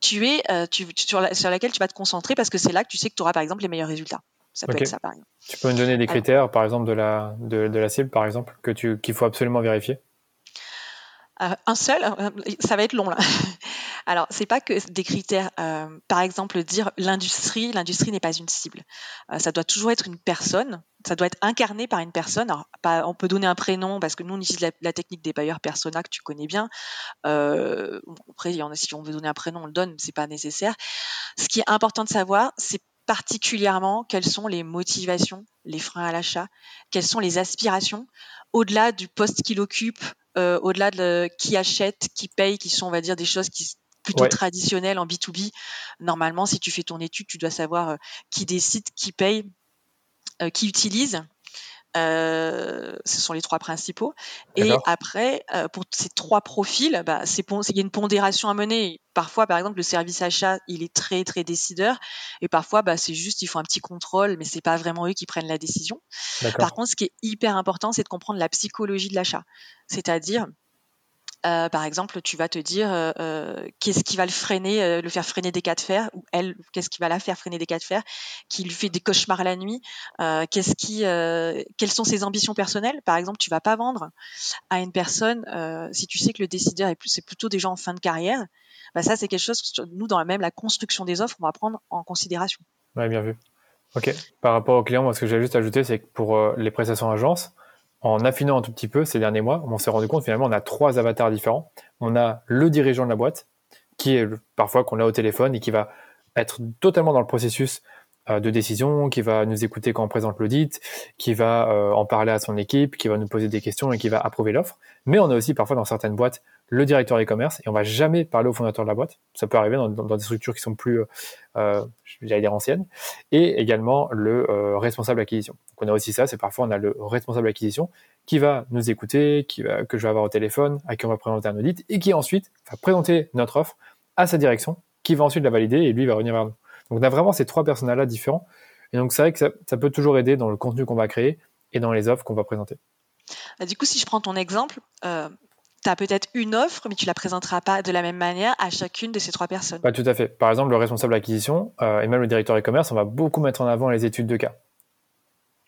tu es, euh, sur, laquelle tu vas te concentrer parce que c'est là que tu sais que tu auras par exemple les meilleurs résultats. Ça peut être ça par exemple. Tu peux me donner des critères, par exemple, de la, de, la cible, par exemple, que qu'il faut absolument vérifier? Euh, un seul, euh, ça va être long là. Alors, c'est pas que des critères. Euh, par exemple, dire l'industrie, l'industrie n'est pas une cible. ça doit toujours être une personne. Ça doit être incarné par une personne. Alors, on peut donner un prénom parce que nous on utilise la, technique des bailleurs persona que tu connais bien. après, il y en a, si on veut donner un prénom, on le donne, c'est pas nécessaire. Ce qui est important de savoir, c'est particulièrement quelles sont les motivations, les freins à l'achat, quelles sont les aspirations, au-delà du poste qu'il occupe, euh, au-delà de qui achète, qui paye, qui sont, on va dire, des choses qui plutôt traditionnelles en B2B. Normalement, si tu fais ton étude, tu dois savoir euh, qui décide, qui paye, euh, qui utilise. Euh, ce sont les trois principaux. Et après, euh, pour ces trois profils, bah, il y a une pondération à mener. Parfois, par exemple, le service achat, il est très très décideur, et parfois, bah, c'est juste, ils font un petit contrôle, mais c'est pas vraiment eux qui prennent la décision. Par contre, ce qui est hyper important, c'est de comprendre la psychologie de l'achat, c'est-à-dire euh, par exemple, tu vas te dire euh, euh, qu'est-ce qui va le freiner, le faire freiner des cas de fer, ou elle, qu'est-ce qui va la faire freiner des cas de fer, qui lui fait des cauchemars la nuit, qu'est-ce qui, quelles sont ses ambitions personnelles? Par exemple, tu vas pas vendre à une personne si tu sais que le décideur est c'est plutôt des gens en fin de carrière. Bah ça, c'est quelque chose que nous, dans la même la construction des offres, on va prendre en considération. Ouais, bien vu. Ok. Par rapport aux clients, moi, ce que j'ai juste ajouté, c'est que pour les prestations agences, en affinant un tout petit peu ces derniers mois, on s'est rendu compte finalement on a trois avatars différents. On a le dirigeant de la boîte, qui est parfois qu'on a au téléphone et qui va être totalement dans le processus euh, de décision, qui va nous écouter quand on présente l'audit, qui va euh, en parler à son équipe, qui va nous poser des questions et qui va approuver l'offre. Mais on a aussi parfois dans certaines boîtes le directeur e-commerce et on va jamais parler au fondateur de la boîte. Ça peut arriver dans, des structures qui sont plus, euh, j'allais dire anciennes. Et également le euh, responsable acquisition. Donc on a aussi ça, c'est parfois on a le responsable acquisition qui va nous écouter, qui va, que je vais avoir au téléphone, à qui on va présenter un audit et qui ensuite va présenter notre offre à sa direction, qui va ensuite la valider et lui va revenir vers nous. Donc on a vraiment ces trois personnages là différents. Et donc c'est vrai que ça, peut toujours aider dans le contenu qu'on va créer et dans les offres qu'on va présenter. Bah, du coup, si je prends ton exemple, euh, tu as peut-être une offre, mais tu la présenteras pas de la même manière à chacune de ces trois personnes. Pas tout à fait. Par exemple, le responsable d'acquisition euh, et même le directeur e-commerce, on va beaucoup mettre en avant les études de cas.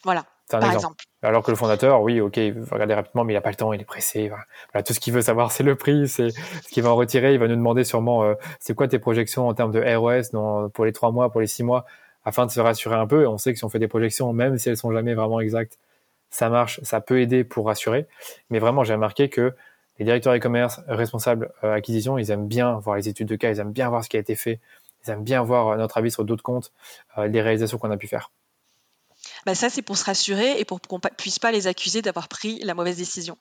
Voilà. Par exemple. Alors que le fondateur, oui, ok, il va regarder rapidement, mais il n'a pas le temps, il est pressé. Voilà. tout ce qu'il veut savoir, c'est le prix, c'est ce qu'il va en retirer. Il va nous demander sûrement, euh, c'est quoi tes projections en termes de ROS pour les trois mois, pour les six mois, afin de se rassurer un peu. Et on sait que si on fait des projections, même si elles sont jamais vraiment exactes, ça marche, ça peut aider pour rassurer. Mais vraiment, j'ai remarqué que les directeurs e-commerce, responsables euh, acquisition, ils aiment bien voir les études de cas, ils aiment bien voir ce qui a été fait, ils aiment bien voir euh, notre avis sur d'autres comptes, les réalisations qu'on a pu faire. Bah, ça, c'est pour se rassurer et pour qu'on ne puisse pas les accuser d'avoir pris la mauvaise décision.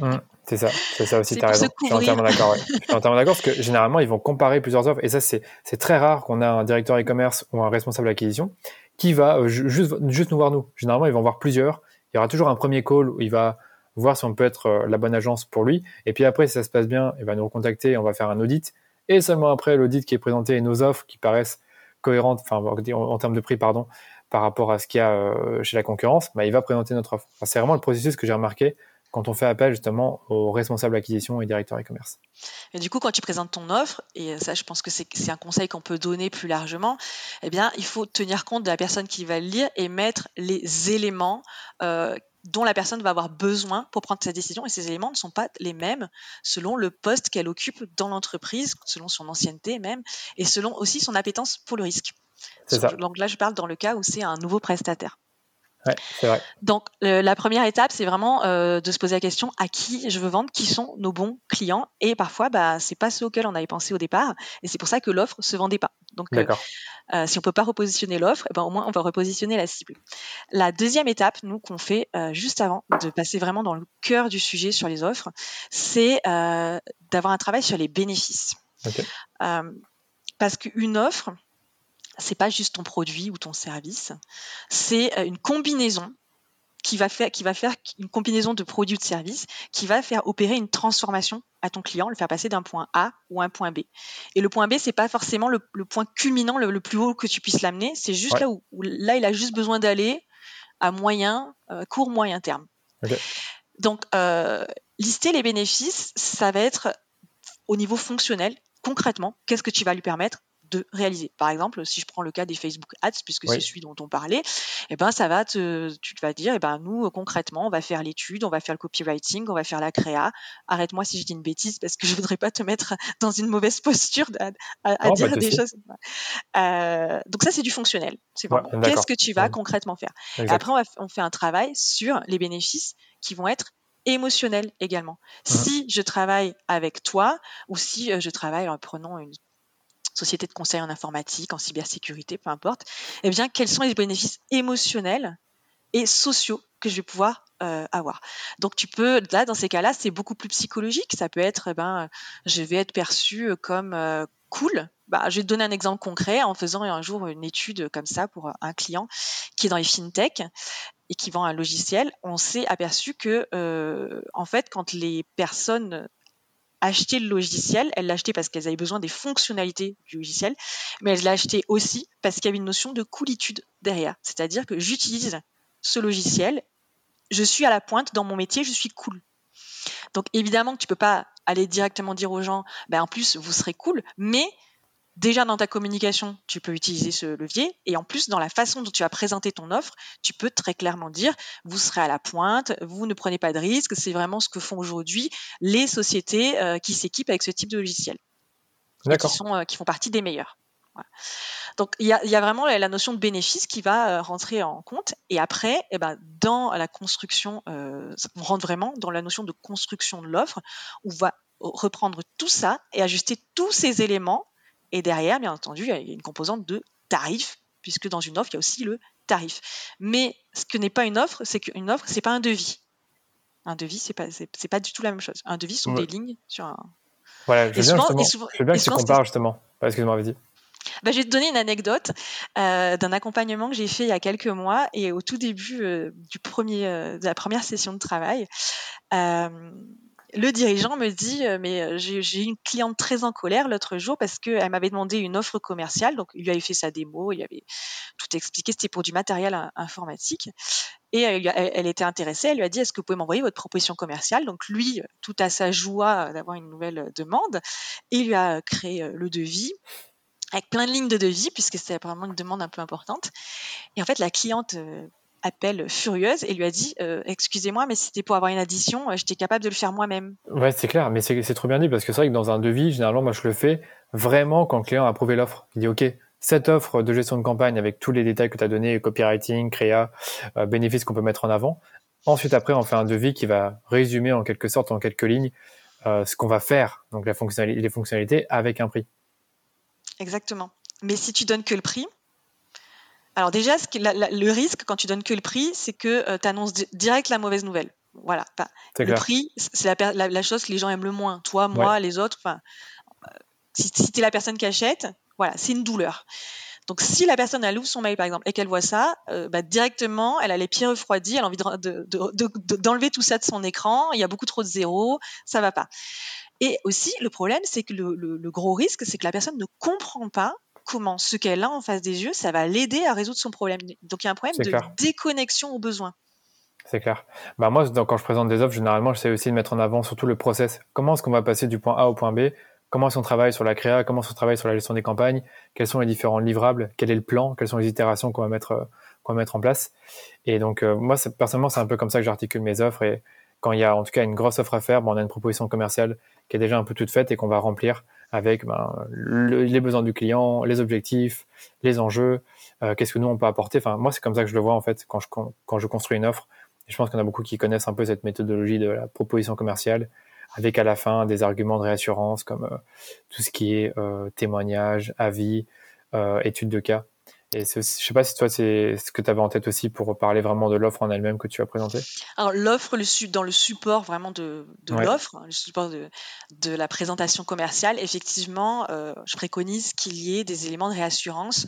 Mmh, c'est ça, c'est ça aussi, tu as raison. Je suis entièrement d'accord. Je suis entièrement d'accord parce que généralement, ils vont comparer plusieurs offres et ça, c'est très rare qu'on ait un directeur e-commerce ou un responsable d'acquisition qui va euh, juste, juste nous voir nous. Généralement, ils vont voir plusieurs. Il y aura toujours un premier call où il va voir si on peut être euh, la bonne agence pour lui. Et puis après, si ça se passe bien, il va nous recontacter, on va faire un audit. Et seulement après l'audit qui est présenté et nos offres qui paraissent cohérentes, enfin en termes de prix, pardon, par rapport à ce qu'il y a euh, chez la concurrence, bah, il va présenter notre offre. c'est vraiment le processus que j'ai remarqué quand on fait appel justement aux responsables acquisition et directeurs e-commerce. Et du coup, quand tu présentes ton offre, et ça, je pense que c'est un conseil qu'on peut donner plus largement, eh bien, il faut tenir compte de la personne qui va le lire et mettre les éléments euh, dont la personne va avoir besoin pour prendre sa décision. Et ces éléments ne sont pas les mêmes selon le poste qu'elle occupe dans l'entreprise, selon son ancienneté même, et selon aussi son appétence pour le risque. Donc là, je parle dans le cas où c'est un nouveau prestataire. Ouais, c'est vrai. Donc la première étape, c'est vraiment euh, de se poser la question à qui je veux vendre, qui sont nos bons clients? Et parfois, bah, c'est pas ceux auxquels on avait pensé au départ, et c'est pour ça que l'offre se vendait pas. Donc, euh, euh, si on peut pas repositionner l'offre, eh ben, au moins on va repositionner la cible. La deuxième étape, nous qu'on fait juste avant de passer vraiment dans le cœur du sujet sur les offres, c'est d'avoir un travail sur les bénéfices. parce qu'une offre, c'est pas juste ton produit ou ton service, c'est euh, une combinaison qui va faire qui va faire une combinaison de produits ou de services qui va faire opérer une transformation à ton client, le faire passer d'un point A ou un point B. Et le point B, c'est pas forcément le, point culminant le, plus haut que tu puisses l'amener, c'est juste là où, là il a juste besoin d'aller à moyen, euh, court moyen terme. Donc euh, lister les bénéfices, ça va être au niveau fonctionnel, concrètement, qu'est-ce que tu vas lui permettre de réaliser. Par exemple, si je prends le cas des Facebook Ads, puisque c'est celui dont on parlait, eh ben ça va te, tu te vas dire, eh ben nous concrètement, on va faire l'étude, on va faire le copywriting, on va faire la créa. Arrête-moi si je dis une bêtise parce que je voudrais pas te mettre dans une mauvaise posture à, bah, dire des choses. Euh, donc ça c'est du fonctionnel. C'est qu'est-ce que tu vas concrètement faire? après on, fait un travail sur les bénéfices qui vont être émotionnels également. Mmh. Si je travaille avec toi ou si euh, je travaille en prenant une société de conseil en informatique, en cybersécurité, peu importe, eh bien, quels sont les bénéfices émotionnels et sociaux que je vais pouvoir euh, avoir? Donc tu peux, là, dans ces cas-là, c'est beaucoup plus psychologique. Ça peut être, eh ben, je vais être perçu comme euh, cool. Bah, je vais te donner un exemple concret en faisant un jour une étude comme ça pour un client qui est dans les fintech et qui vend un logiciel. On s'est aperçu que, euh, en fait, quand les personnes acheter le logiciel. Elle l'a acheté parce qu'elle avait besoin des fonctionnalités du logiciel, mais elle l'a acheté aussi parce qu'il y avait une notion de coolitude derrière. C'est-à-dire que j'utilise ce logiciel, je suis à la pointe dans mon métier, je suis cool. Donc évidemment que tu peux pas aller directement dire aux gens, ben en plus vous serez cool, mais déjà dans ta communication, tu peux utiliser ce levier et en plus dans la façon dont tu as présenté ton offre, tu peux très clairement dire vous serez à la pointe, vous ne prenez pas de risques, c'est vraiment ce que font aujourd'hui les sociétés euh, qui s'équipent avec ce type de logiciel. Qui, sont, euh, qui font partie des meilleurs. Donc il y, a, vraiment la, notion de bénéfice qui va euh, rentrer en compte. Et après, eh ben, dans la construction, on rentre vraiment dans la notion de construction de l'offre, où on va reprendre tout ça et ajuster tous ces éléments et derrière, bien entendu, il y a une composante de tarif, puisque dans une offre, il y a aussi le tarif. Mais ce que n'est pas une offre, c'est qu'une offre, c'est pas un devis. Un devis, c'est pas, c'est, pas du tout la même chose. Un devis sont des lignes sur un. Voilà, je veux bien, je bien que tu compares justement. Excuse-moi, vas-y. Bah, je vais te donner une anecdote euh, d'un accompagnement que j'ai fait il y a quelques mois et au tout début euh, du premier, euh, de la première session de travail le dirigeant me dit euh, mais euh, j'ai une cliente très en colère l'autre jour parce qu'elle m'avait demandé une offre commerciale. Donc il lui avait fait sa démo il avait tout expliqué. C'était pour du matériel informatique. Et elle, était intéressée. Elle lui a dit est-ce que vous pouvez m'envoyer votre proposition commerciale? Donc lui tout à sa joie d'avoir une nouvelle demande il lui a créé le devis avec plein de lignes de devis puisque c'était apparemment une demande un peu importante. Et en fait la cliente appelle furieuse et lui a dit euh, excusez-moi mais c'était pour avoir une addition euh, j'étais capable de le faire moi-même. Ouais c'est clair mais c'est trop bien dit parce que c'est vrai que dans un devis généralement moi je le fais vraiment quand le client a approuvé l'offre. Il dit ok cette offre de gestion de campagne avec tous les détails que tu as donnés copywriting créa euh, bénéfices qu'on peut mettre en avant. Ensuite après on fait un devis qui va résumer en quelque sorte en quelques lignes ce qu'on va faire donc la fonctionnalité les fonctionnalités avec un prix. Exactement. Mais si tu donnes que le prix alors déjà, ce le risque quand tu donnes que le prix, c'est que euh, tu annonces direct la mauvaise nouvelle. Voilà. le prix, c'est la, chose que les gens aiment le moins. Toi, moi, les autres. Enfin, euh, si, tu es la personne qui achète, voilà, c'est une douleur. Donc si la personne elle ouvre son mail par exemple et qu'elle voit ça, euh, bah, directement elle a les pieds refroidis, elle a envie d'enlever tout ça de son écran. Il y a beaucoup trop de zéros, ça va pas. Et aussi le problème c'est que le gros risque c'est que la personne ne comprend pas comment ce qu'elle a en face des yeux, ça va l'aider à résoudre son problème. Donc il y a un problème de déconnexion aux besoins. C'est clair. Bah moi, quand je présente des offres, généralement, j'essaie aussi de mettre en avant surtout le process. Comment est-ce qu'on va passer du point A au point B? Comment est-ce qu'on travaille sur la créa? Comment est-ce qu'on travaille sur la gestion des campagnes? Quels sont les différents livrables? Quel est le plan? Quelles sont les itérations qu'on va mettre, euh, qu'on va mettre en place? Et donc, euh, moi, personnellement, c'est un peu comme ça que j'articule mes offres. Et quand il y a en tout cas une grosse offre à faire, bon, on a une proposition commerciale qui est déjà un peu toute faite et qu'on va remplir avec ben, les besoins du client, les objectifs, les enjeux, euh, qu'est-ce que nous on peut apporter. Enfin, moi, c'est comme ça que je le vois en fait quand je, quand je construis une offre. Je pense en a beaucoup qui connaissent un peu cette méthodologie de la proposition commerciale, avec à la fin des arguments de réassurance comme euh, tout ce qui est euh, témoignage, avis, euh, études de cas. Et je ne sais pas si toi, c'est ce que tu avais en tête aussi pour parler vraiment de l'offre en elle-même que tu as présentée. Alors, l'offre, le, dans le support vraiment de, de l'offre, le support de, de, la présentation commerciale, effectivement, euh, je préconise qu'il y ait des éléments de réassurance.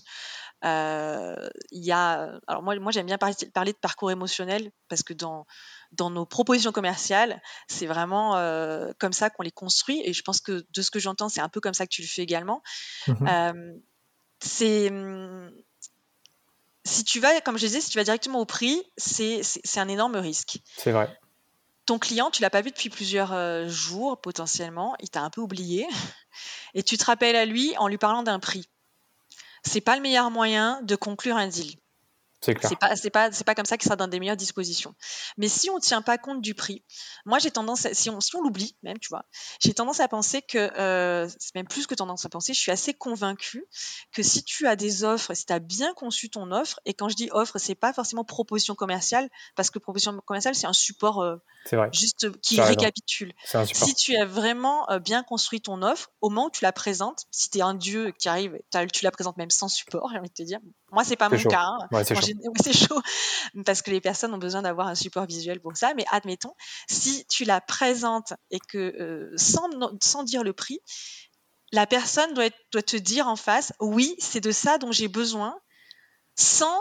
Euh, il y a, alors moi, moi j'aime bien parler, parler, de parcours émotionnel parce que dans, dans nos propositions commerciales, c'est vraiment euh, comme ça qu'on les construit. Et je pense que de ce que j'entends, c'est un peu comme ça que tu le fais également. Mmh c'est hum, si tu vas, comme je disais, si tu vas directement au prix, c'est un énorme risque. C'est vrai. Ton client, tu l'as pas vu depuis plusieurs euh, jours potentiellement, il t'a un peu oublié, et tu te rappelles à lui en lui parlant d'un prix. C'est pas le meilleur moyen de conclure un deal. C'est pas, c'est pas, c'est pas comme ça qu'il sera dans des meilleures dispositions. Mais si on tient pas compte du prix, moi j'ai tendance, si on, si on l'oublie même, tu vois, j'ai tendance à penser que, euh, c'est même plus que tendance à penser, je suis assez convaincue que si tu as des offres, si tu as bien conçu ton offre, et quand je dis offre, c'est pas forcément proposition commerciale, parce que proposition commerciale c'est un support euh, juste qui récapitule. Si tu as vraiment euh, bien construit ton offre, au moment où tu la présentes, si tu es un dieu qui arrive, tu la présentes même sans support, j'ai envie de te dire, moi c'est pas mon cas. Hein c'est chaud parce que les personnes ont besoin d'avoir un support visuel pour ça. Mais admettons, si tu la présentes et que euh, sans, sans dire le prix, la personne doit, doit te dire en face, oui, c'est de ça dont j'ai besoin, sans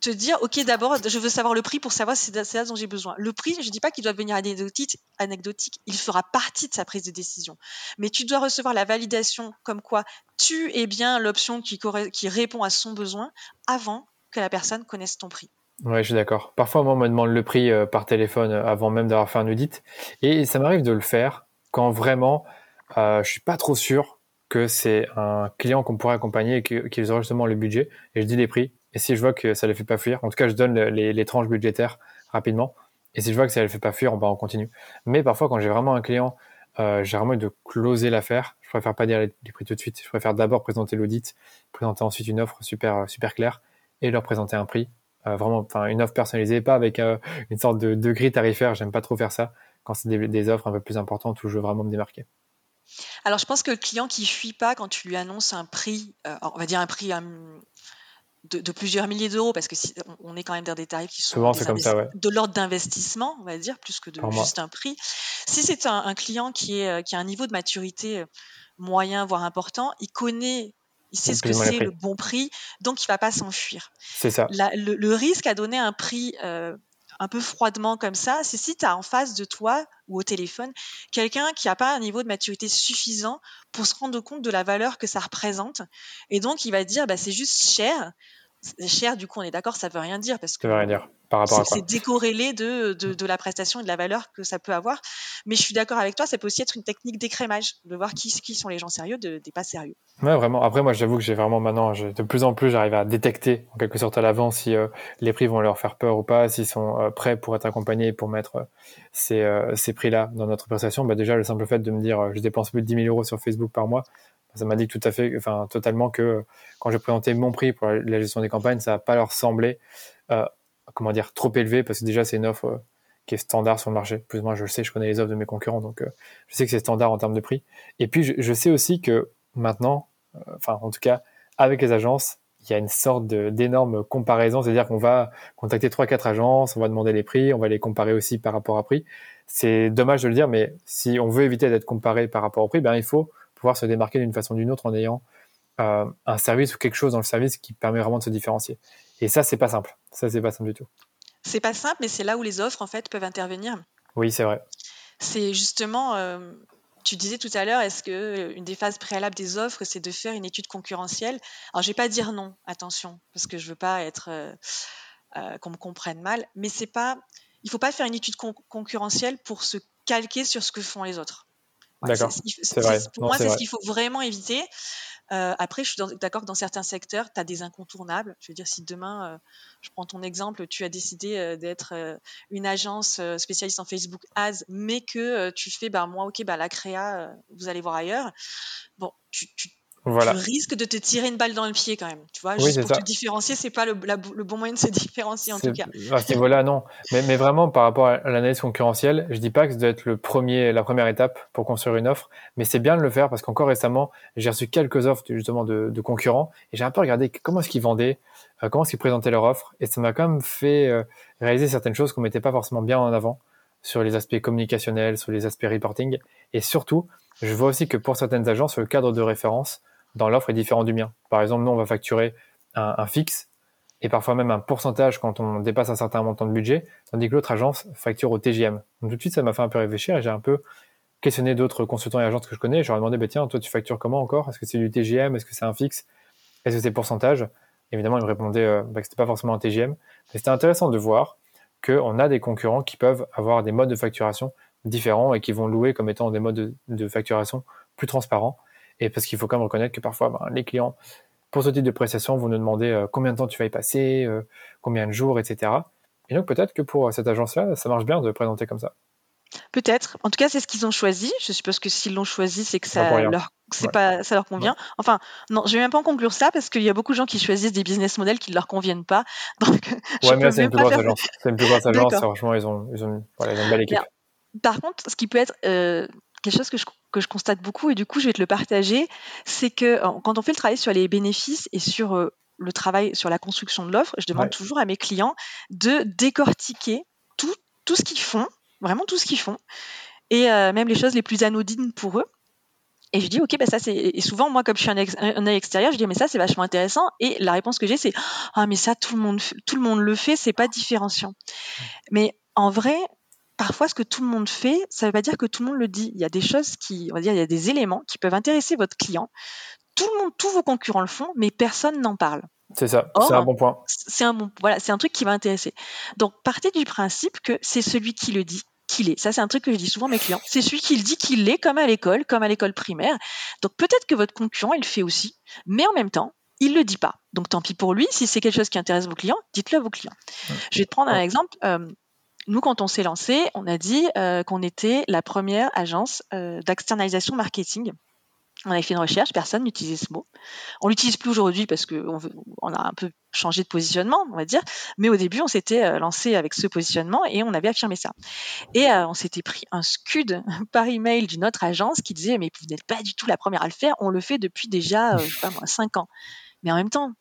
te dire, ok, d'abord, je veux savoir le prix pour savoir si c'est ça dont j'ai besoin. Le prix, je ne dis pas qu'il doit devenir anecdotique, anecdotique, il fera partie de sa prise de décision. Mais tu dois recevoir la validation comme quoi tu es bien l'option qui, qui répond à son besoin avant que la personne connaisse ton prix. Ouais, je suis d'accord. Parfois, moi, on me demande le prix euh, par téléphone euh, avant même d'avoir fait un audit. Et ça m'arrive de le faire quand vraiment euh, je suis pas trop sûr que c'est un client qu'on pourrait accompagner et qu'ils auraient justement le budget. Et je dis les prix. Et si je vois que ça ne les fait pas fuir, en tout cas, je donne les, tranches budgétaires rapidement. Et si je vois que ça ne les fait pas fuir, on, va on continue. Mais parfois, quand j'ai vraiment un client, euh, j'ai vraiment de closer l'affaire. Je préfère pas dire les, prix tout de suite. Je préfère d'abord présenter l'audit, présenter ensuite une offre super, super claire et leur présenter un prix. Euh, vraiment, enfin, une offre personnalisée, pas avec euh, une sorte de, de grille tarifaire. J'aime pas trop faire ça quand c'est des, offres un peu plus importantes où je veux vraiment me démarquer. Alors, je pense que le client qui fuit pas quand tu lui annonces un prix, euh, on va dire un prix de, plusieurs milliers d'euros, parce que si, on, est quand même dans des tarifs qui sont de l'ordre d'investissement, on va dire, plus que de juste un prix. Si c'est un, un, client qui, est, qui a un niveau de maturité moyen, voire important, il connaît il sait ce que c'est le bon prix, donc il va pas s'enfuir. C'est ça. le, risque à donner un prix euh, un peu froidement comme ça, c'est si tu as en face de toi ou au téléphone quelqu'un qui n'a pas un niveau de maturité suffisant pour se rendre compte de la valeur que ça représente. Et donc, il va dire, bah, c'est juste cher. Cher, du coup, on est d'accord, ça veut rien dire parce que. C'est décorrélé de, de, de, la prestation et de la valeur que ça peut avoir. Mais je suis d'accord avec toi, ça peut aussi être une technique d'écrémage, de voir qui, qui sont les gens sérieux, de, des pas sérieux. Ouais, vraiment. Après, moi, j'avoue que j'ai vraiment maintenant, de plus en plus, j'arrive à détecter en quelque sorte à l'avance si euh, les prix vont leur faire peur ou pas, s'ils sont euh, prêts pour être accompagnés pour mettre euh, ces, ces prix-là dans notre prestation. Bah, déjà, le simple fait de me dire, je dépense plus de 10 000 euros sur Facebook par mois, ça m'a dit tout à fait, enfin totalement que quand j'ai présenté mon prix pour la gestion des campagnes, ça n'a pas leur semblé, euh, comment dire, trop élevé parce que déjà c'est une offre euh, qui est standard sur le marché. Plus ou moins, je le sais, je connais les offres de mes concurrents, donc euh, je sais que c'est standard en termes de prix. Et puis je, sais aussi que maintenant, enfin en tout cas avec les agences, il y a une sorte d'énorme comparaison, c'est-à-dire qu'on va contacter trois quatre agences, on va demander les prix, on va les comparer aussi par rapport à prix. C'est dommage de le dire, mais si on veut éviter d'être comparé par rapport au prix, ben il faut pouvoir se démarquer d'une façon ou d'une autre en ayant euh, un service ou quelque chose dans le service qui permet vraiment de se différencier. Et ça, c'est pas simple. Ça, c'est pas simple du tout. C'est pas simple, mais c'est là où les offres en fait peuvent intervenir. Oui, c'est vrai. C'est justement, euh, tu disais tout à l'heure, est-ce que euh, une des phases préalables des offres, c'est de faire une étude concurrentielle? Alors, je vais pas dire non, attention, parce que je veux pas être qu'on me comprenne mal, mais c'est pas, il faut pas faire une étude concurrentielle pour se calquer sur ce que font les autres. D'accord. Pour moi, c'est ce qu'il faut vraiment éviter. Euh, après, je suis d'accord que dans certains secteurs, tu as des incontournables. Je veux dire, si demain, euh, je prends ton exemple, tu as décidé euh, d'être une agence spécialiste en Facebook Ads, mais que tu fais, bah, moi, ok, bah, la créa, vous allez voir ailleurs. Bon, tu, tu voilà. tu risques de te tirer une balle dans le pied quand même. Tu vois, juste pour te différencier, c'est pas le, le, bon moyen de se différencier en tout cas. À ce niveau-là, non. Mais, mais, vraiment, par rapport à l'analyse concurrentielle, je dis pas que ça doit être le premier, la première étape pour construire une offre, mais c'est bien de le faire parce qu'encore récemment, j'ai reçu quelques offres justement de, de concurrents et j'ai un peu regardé comment est-ce qu'ils vendaient, euh, comment est-ce qu'ils présentaient leur offre et ça m'a quand même fait euh, réaliser certaines choses qu'on mettait pas forcément bien en avant sur les aspects communicationnels, sur les aspects reporting et surtout, je vois aussi que pour certaines agences, le cadre de référence dans l'offre est différent du mien. Par exemple, nous, on va facturer un, fixe et parfois même un pourcentage quand on dépasse un certain montant de budget, tandis que l'autre agence facture au TGM. Donc tout de suite, ça m'a fait un peu réfléchir et j'ai un peu questionné d'autres consultants et agences que je connais. je leur ai demandé, bah, tiens, toi, tu factures comment encore? Est-ce que c'est du TGM Est-ce que c'est un fixe? Est-ce que c'est pourcentage? Évidemment, ils me répondaient euh, bah, que c'était pas forcément un TGM. Mais c'était intéressant de voir qu'on a des concurrents qui peuvent avoir des modes de facturation différents et qui vont louer comme étant des modes de facturation plus transparents. Et parce qu'il faut quand même reconnaître que parfois, ben, les clients, pour ce type de prestation, vont nous demander euh, combien de temps tu vas y passer, euh, combien de jours, etc. Et donc peut-être que pour cette agence-là, ça marche bien de présenter comme ça. Peut-être. En tout cas, c'est ce qu'ils ont choisi. Je suppose que s'ils l'ont choisi, c'est que ça leur, pas, ça leur convient. Enfin, non, je vais même pas en conclure ça parce qu'il y a beaucoup de gens qui choisissent des business models qui ne leur conviennent pas. Donc, ouais, mais c'est une, plus grosse agence. C'est une plus grosse agence. Franchement, ils ont, ils ont, voilà, ils ont une belle équipe. Par contre, ce qui peut être euh, quelque chose que je, que je constate beaucoup et du coup je vais te le partager, c'est que quand on fait le travail sur les bénéfices et sur euh, le travail sur la construction de l'offre, je demande toujours à mes clients de décortiquer tout, tout ce qu'ils font, vraiment tout ce qu'ils font, et euh, même les choses les plus anodines pour eux. Et je dis, ok, bah ça c'est. Et souvent, moi, comme je suis un, un œil extérieur, je dis, mais ça c'est vachement intéressant. Et la réponse que j'ai, c'est, ah, mais ça tout le monde, tout le monde le fait, c'est pas différenciant. Mais en vrai, parfois, ce que tout le monde fait, ça ne veut pas dire que tout le monde le dit. Il y a des choses qui, on va dire, il y a des éléments qui peuvent intéresser votre client. Tout le monde, tous vos concurrents le font, mais personne n'en parle. C'est ça, c'est un bon point. C'est un bon, voilà, c'est un truc qui va intéresser. Donc, partez du principe que c'est celui qui le dit qu'il est. Ça, c'est un truc que je dis souvent à mes clients. C'est celui qui le dit qu'il l'est, comme à l'école, comme à l'école primaire. Donc, peut-être que votre concurrent, il le fait aussi, mais en même temps, il le dit pas. Donc, tant pis pour lui. Si c'est quelque chose qui intéresse vos clients, dites-le à vos clients. Je vais te prendre un exemple. Euh, nous, quand on s'est lancé, on a dit euh, qu'on était la première agence euh, d'externalisation marketing. On avait fait une recherche, personne n'utilisait ce mot. On l'utilise plus aujourd'hui parce qu'on on a un peu changé de positionnement, on va dire. Mais au début, on s'était euh, lancé avec ce positionnement et on avait affirmé ça. Et on s'était pris un scud par email d'une autre agence qui disait mais vous n'êtes pas du tout la première à le faire. On le fait depuis déjà, je sais pas moi, cinq ans. Mais en même temps,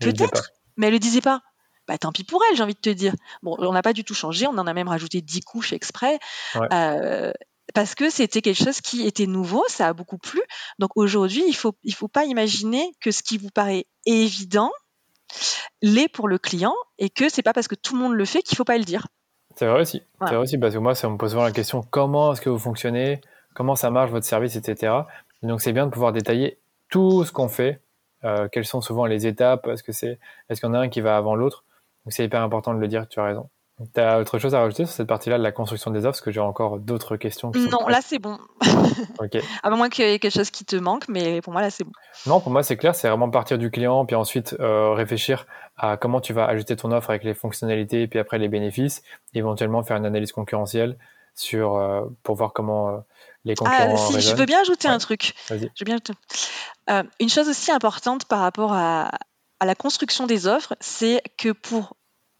peut-être. Mais elle le disait pas bah, tant pis pour elle, j'ai envie de te dire. Bon, on n'a pas du tout changé, on en a même rajouté 10 couches exprès. Euh, parce que c'était quelque chose qui était nouveau, ça a beaucoup plu. Donc aujourd'hui, il faut il faut pas imaginer que ce qui vous paraît évident l'est pour le client et que c'est pas parce que tout le monde le fait qu'il faut pas le dire. C'est vrai aussi. C'est vrai aussi parce que moi, ça me pose souvent la question comment est-ce que vous fonctionnez, comment ça marche votre service, etc. donc c'est bien de pouvoir détailler tout ce qu'on fait, euh, quelles sont souvent les étapes, est-ce que c'est, est-ce qu'il y en a un qui va avant l'autre? Donc c'est hyper important de le dire. Tu as raison. Tu as autre chose à rajouter sur cette partie-là de la construction des offres? Parce que j'ai encore d'autres questions. non, là c'est bon. ok. À moins qu'il y ait quelque chose qui te manque, mais pour moi là c'est bon. Non, pour moi c'est clair, c'est vraiment partir du client, puis ensuite euh, réfléchir à comment tu vas ajuster ton offre avec les fonctionnalités, puis après les bénéfices, éventuellement faire une analyse concurrentielle sur, euh, pour voir comment euh, les ah, concurrents. Ah, si, je veux bien ajouter un truc. Je bien une chose aussi importante par rapport à, à la construction des offres, c'est que pour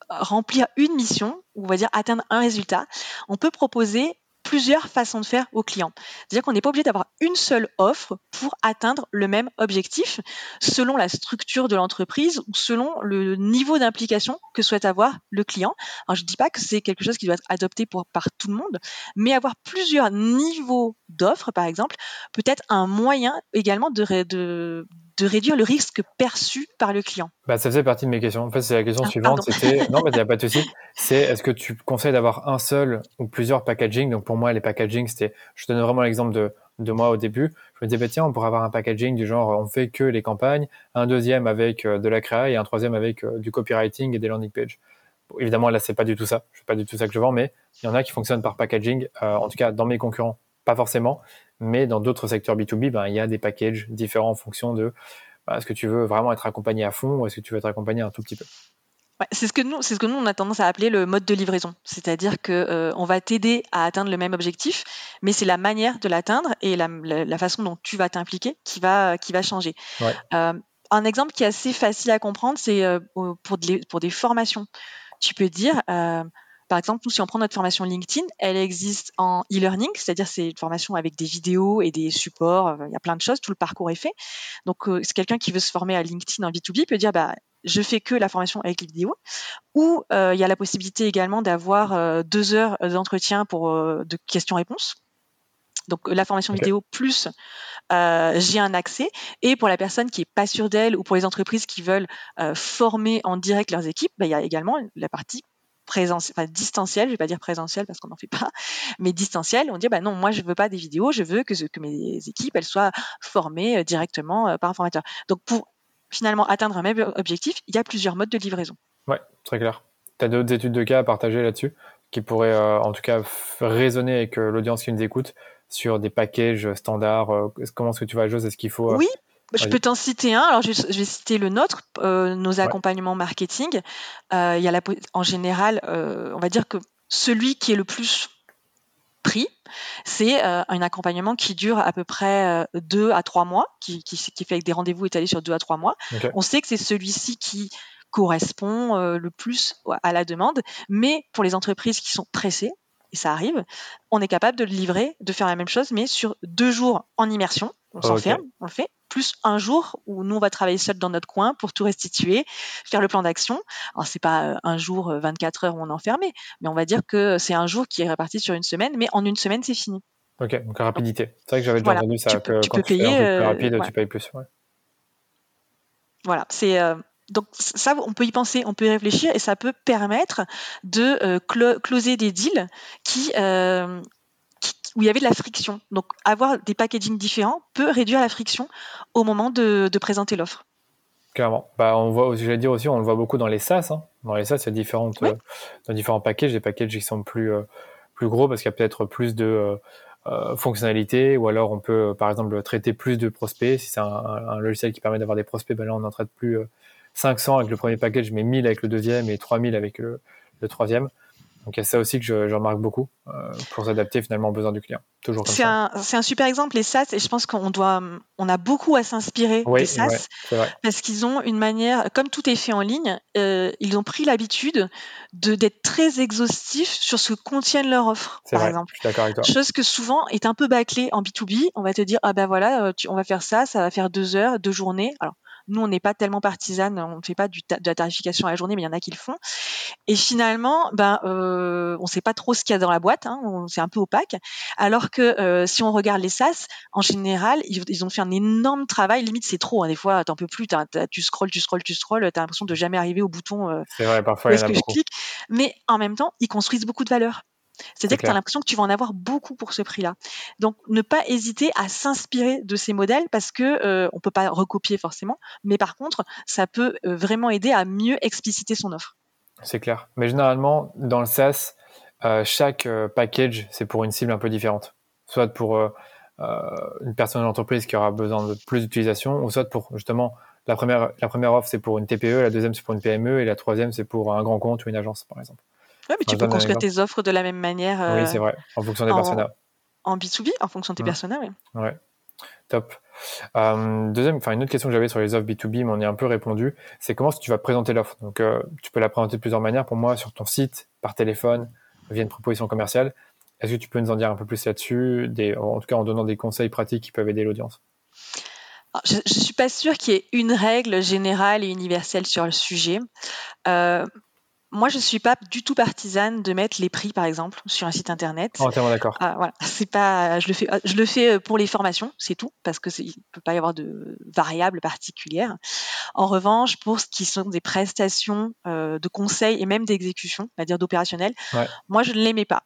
remplir une mission, ou on va dire atteindre un résultat, on peut proposer plusieurs façons de faire aux clients. C'est-à-dire qu'on n'est pas obligé d'avoir une seule offre pour atteindre le même objectif selon la structure de l'entreprise ou selon le niveau d'implication que souhaite avoir le client. Alors je ne dis pas que c'est quelque chose qui doit être adopté par tout le monde, mais avoir plusieurs niveaux d'offres, par exemple, peut être un moyen également de, de réduire le risque perçu par le client bah, Ça faisait partie de mes questions. En fait, c'est la question ah, suivante. C'était non, mais il n'y a pas de souci. C'est est-ce que tu conseilles d'avoir un seul ou plusieurs packaging? Donc pour moi, les packaging, c'était. Je te donne vraiment l'exemple de, de moi au début. Je me disais, bah, tiens, on pourrait avoir un packaging du genre, on fait que les campagnes, un deuxième avec euh, de la créa et un troisième avec euh, du copywriting et des landing pages. évidemment, là, c'est pas du tout ça. C'est pas du tout ça que je vends, mais il y en a qui fonctionnent par packaging. Euh, en tout cas, dans mes concurrents, pas forcément. Mais dans d'autres secteurs B2B, ben, il y a des packages différents en fonction de ben, est-ce que tu veux vraiment être accompagné à fond ou est-ce que tu veux être accompagné un tout petit peu. c'est ce que nous, c'est ce que nous on a tendance à appeler le mode de livraison, c'est-à-dire que euh, on va t'aider à atteindre le même objectif, mais c'est la manière de l'atteindre et la, façon dont tu vas t'impliquer qui va qui va changer. Euh, un exemple qui est assez facile à comprendre, c'est euh, pour, pour des formations. Tu peux dire par exemple, nous, si on prend notre formation LinkedIn, elle existe en e-learning, c'est-à-dire c'est une formation avec des vidéos et des supports, euh, il y a plein de choses, tout le parcours est fait. Donc, euh, c'est quelqu'un qui veut se former à LinkedIn en B2B peut dire, bah, je fais que la formation avec les vidéos. Ou euh, il y a la possibilité également d'avoir deux heures d'entretien pour de questions-réponses. Donc la formation vidéo plus j'ai un accès. Et pour la personne qui est pas sûre d'elle ou pour les entreprises qui veulent former en direct leurs équipes, bah, il y a également la partie présentiel, enfin distanciel, je vais pas dire présentiel parce qu'on n'en fait pas, mais distanciel. On dit bah non, moi je veux pas des vidéos, je veux que, que mes équipes elles soient formées euh, directement euh, par un formateur. Donc pour finalement atteindre un même objectif, il y a plusieurs modes de livraison. Ouais, très clair. Tu as d'autres études de cas à partager là-dessus qui pourraient euh, en tout cas résonner avec l'audience qui nous écoute sur des packages standards. comment est-ce que tu vas jouer Est-ce qu'il faut Oui, je peux t'en citer un. Alors, je, vais citer le nôtre, euh, nos accompagnements marketing. Euh, il y a la, en général, euh, on va dire que celui qui est le plus pris, c'est un accompagnement qui dure à peu près deux à trois mois, qui, qui, qui fait avec des rendez-vous étalés sur deux à trois mois. On sait que c'est celui-ci qui correspond le plus à la demande, mais pour les entreprises qui sont pressées, et ça arrive, on est capable de le livrer, de faire la même chose, mais sur deux jours en immersion. On s'enferme, on le fait, plus un jour où nous on va travailler seul dans notre coin pour tout restituer, faire le plan d'action. Alors c'est pas euh, un jour 24 euh, heures où on est enfermé, mais on va dire que c'est un jour qui est réparti sur une semaine, mais en une semaine c'est fini. Ok, donc rapidité. C'est vrai que j'avais déjà entendu ça. Tu que tu peux payer plus euh, rapide, tu payes plus. Voilà, c'est donc ça, on peut y penser, on peut y réfléchir, et ça peut permettre de closer des deals qui, où il y avait de la friction. Donc, avoir des packaging différents peut réduire la friction au moment de, présenter l'offre. Clairement. Bah, on voit, j'allais dire aussi, on le voit beaucoup dans les SaaS. Hein. Dans les SaaS, il y a différentes, euh, dans différents packages, des packages qui sont plus, euh, plus gros parce qu'il y a peut-être plus de euh, fonctionnalités, ou alors on peut, par exemple, traiter plus de prospects. Si c'est un, logiciel qui permet d'avoir des prospects, ben là, on en traite plus 500 avec le premier package, mais 1000 avec le deuxième et 3000 avec le, le troisième. Donc il y a ça aussi que je, remarque beaucoup euh, pour s'adapter finalement aux besoins du client. Toujours c'est un, c'est un super exemple les SaaS et je pense qu'on doit, on a beaucoup à s'inspirer des SaaS parce qu'ils ont une manière, comme tout est fait en ligne, euh, ils ont pris l'habitude de d'être très exhaustifs sur ce que contiennent leurs offres, par exemple. Je suis d'accord avec toi. Chose que souvent est un peu bâclée en B2B. On va te dire ah ben voilà, euh, on va faire ça, ça va faire deux heures, deux journées. Alors Nous, on n'est pas tellement partisane, on ne fait pas du de la tarification à la journée, mais il y en a qui le font. Et finalement, ben, euh, on ne sait pas trop ce qu'il y a dans la boîte, hein, c'est un peu opaque. Alors que euh, si on regarde les SaaS, en général, ils, ont fait un énorme travail. Limite, c'est trop. Hein, des fois, t'en peux plus. tu scrolles, tu scrolles, tu scrolles. T'as l'impression de jamais arriver au bouton. Euh, c'est vrai, parfois. Il y en a que Mais en même temps, ils construisent beaucoup de valeur. C'est-à-dire que tu as l'impression que tu vas en avoir beaucoup pour ce prix-là. Donc, ne pas hésiter à s'inspirer de ces modèles parce que euh, on peut pas recopier forcément, mais par contre, ça peut euh, vraiment aider à mieux expliciter son offre. C'est clair. Mais généralement, dans le SaaS, euh, chaque package, c'est pour une cible un peu différente. Soit pour une personne d'entreprise qui aura besoin de plus d'utilisation, ou soit pour justement la première, la première offre, c'est pour une TPE, la deuxième, c'est pour une PME, et la troisième, c'est pour un grand compte ou une agence, par exemple. Oui, mais tu peux construire tes offres de la même manière. oui, c'est vrai, en fonction des personas. En B2B, en fonction de tes personas, oui. Ouais, top. Euh, deuxième, enfin une autre question que j'avais sur les offres B2B, mais on y a un peu répondu, c'est comment tu vas présenter l'offre? Donc, euh, tu peux la présenter de plusieurs manières. Pour moi, sur ton site, par téléphone, via une proposition commerciale. Est-ce que tu peux nous en dire un peu plus là-dessus, en tout cas en donnant des conseils pratiques qui peuvent aider l'audience? Je ne suis pas sûre qu'il y ait une règle générale et universelle sur le sujet. Euh, moi, je suis pas du tout partisane de mettre les prix, par exemple, sur un site internet. Entièrement d'accord. Ah, voilà, c'est pas, je le fais, je le fais euh, pour les formations, c'est tout, parce que il peut pas y avoir de variables particulières. En revanche, pour ce qui sont des prestations euh, de conseil et même d'exécution, c'est-à-dire d'opérationnel, moi, je ne les mets pas.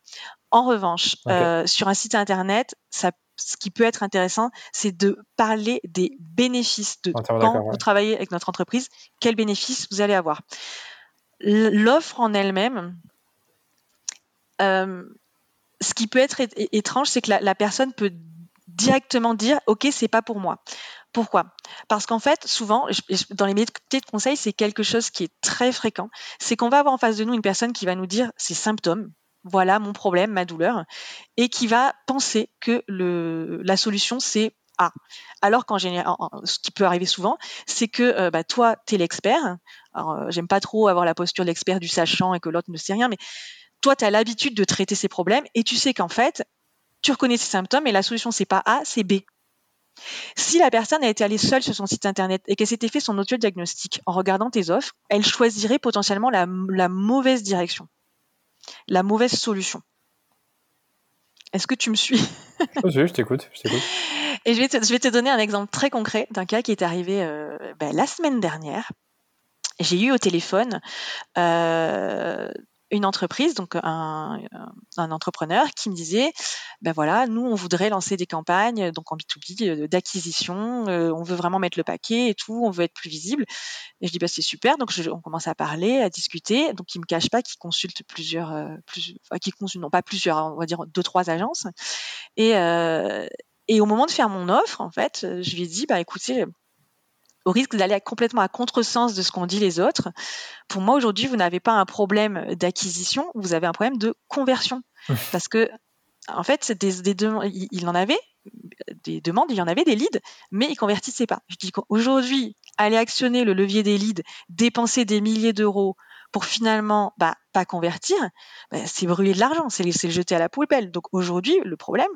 En revanche, euh, sur un site internet, ça ce qui peut être intéressant, c'est de parler des bénéfices de quand vous travaillez avec notre entreprise, quels bénéfices vous allez avoir l'offre en elle-même, euh, ce qui peut être étrange, c'est que la, personne peut directement dire OK, c'est pas pour moi. Pourquoi? Parce qu'en fait, souvent, dans les métiers de conseil, c'est quelque chose qui est très fréquent. C'est qu'on va avoir en face de nous une personne qui va nous dire ses symptômes, voilà mon problème, ma douleur, et qui va penser que la solution c'est Alors qu'en général, ce qui peut arriver souvent, c'est que euh, bah, toi, tu es l'expert, alors, euh, j'aime pas trop avoir la posture de l'expert du sachant et que l'autre ne sait rien, mais toi, tu as l'habitude de traiter ces problèmes et tu sais qu'en fait, tu reconnais ces symptômes et la solution, c'est pas A, c'est B. Si la personne a été allée seule sur son site internet et qu'elle s'était fait son auto-diagnostic en regardant tes offres, elle choisirait potentiellement la, mauvaise direction, la mauvaise solution. Est-ce que tu me suis? Oui, je t'écoute, je t'écoute. Et je vais, te, donner un exemple très concret d'un cas qui est arrivé euh, ben, la semaine dernière j'ai eu au téléphone euh, une entreprise, donc un, entrepreneur qui me disait, ben voilà, nous on voudrait lancer des campagnes, donc en B2B euh, d'acquisition, on veut vraiment mettre le paquet et tout, on veut être plus visible. Et je dis bah c'est super, donc on commence à parler, à discuter. Donc il me cache pas qu'il consulte plusieurs, non pas plusieurs, on va dire deux trois agences. Et et au moment de faire mon offre, en fait, je lui ai dit bah écoutez au risque d'aller complètement à contresens de ce qu'ont dit les autres. Pour moi, aujourd'hui, vous n'avez pas un problème d'acquisition, vous avez un problème de conversion. Parce que, en fait, des, des demandes, il, en avait des demandes, il y en avait des leads, mais ils convertissaient pas. Je dis qu'aujourd'hui, aller actionner le levier des leads, dépenser des milliers d'euros pour finalement bah, pas convertir, bah, c'est brûler de l'argent, c'est le jeter à la poubelle. Donc aujourd'hui, le problème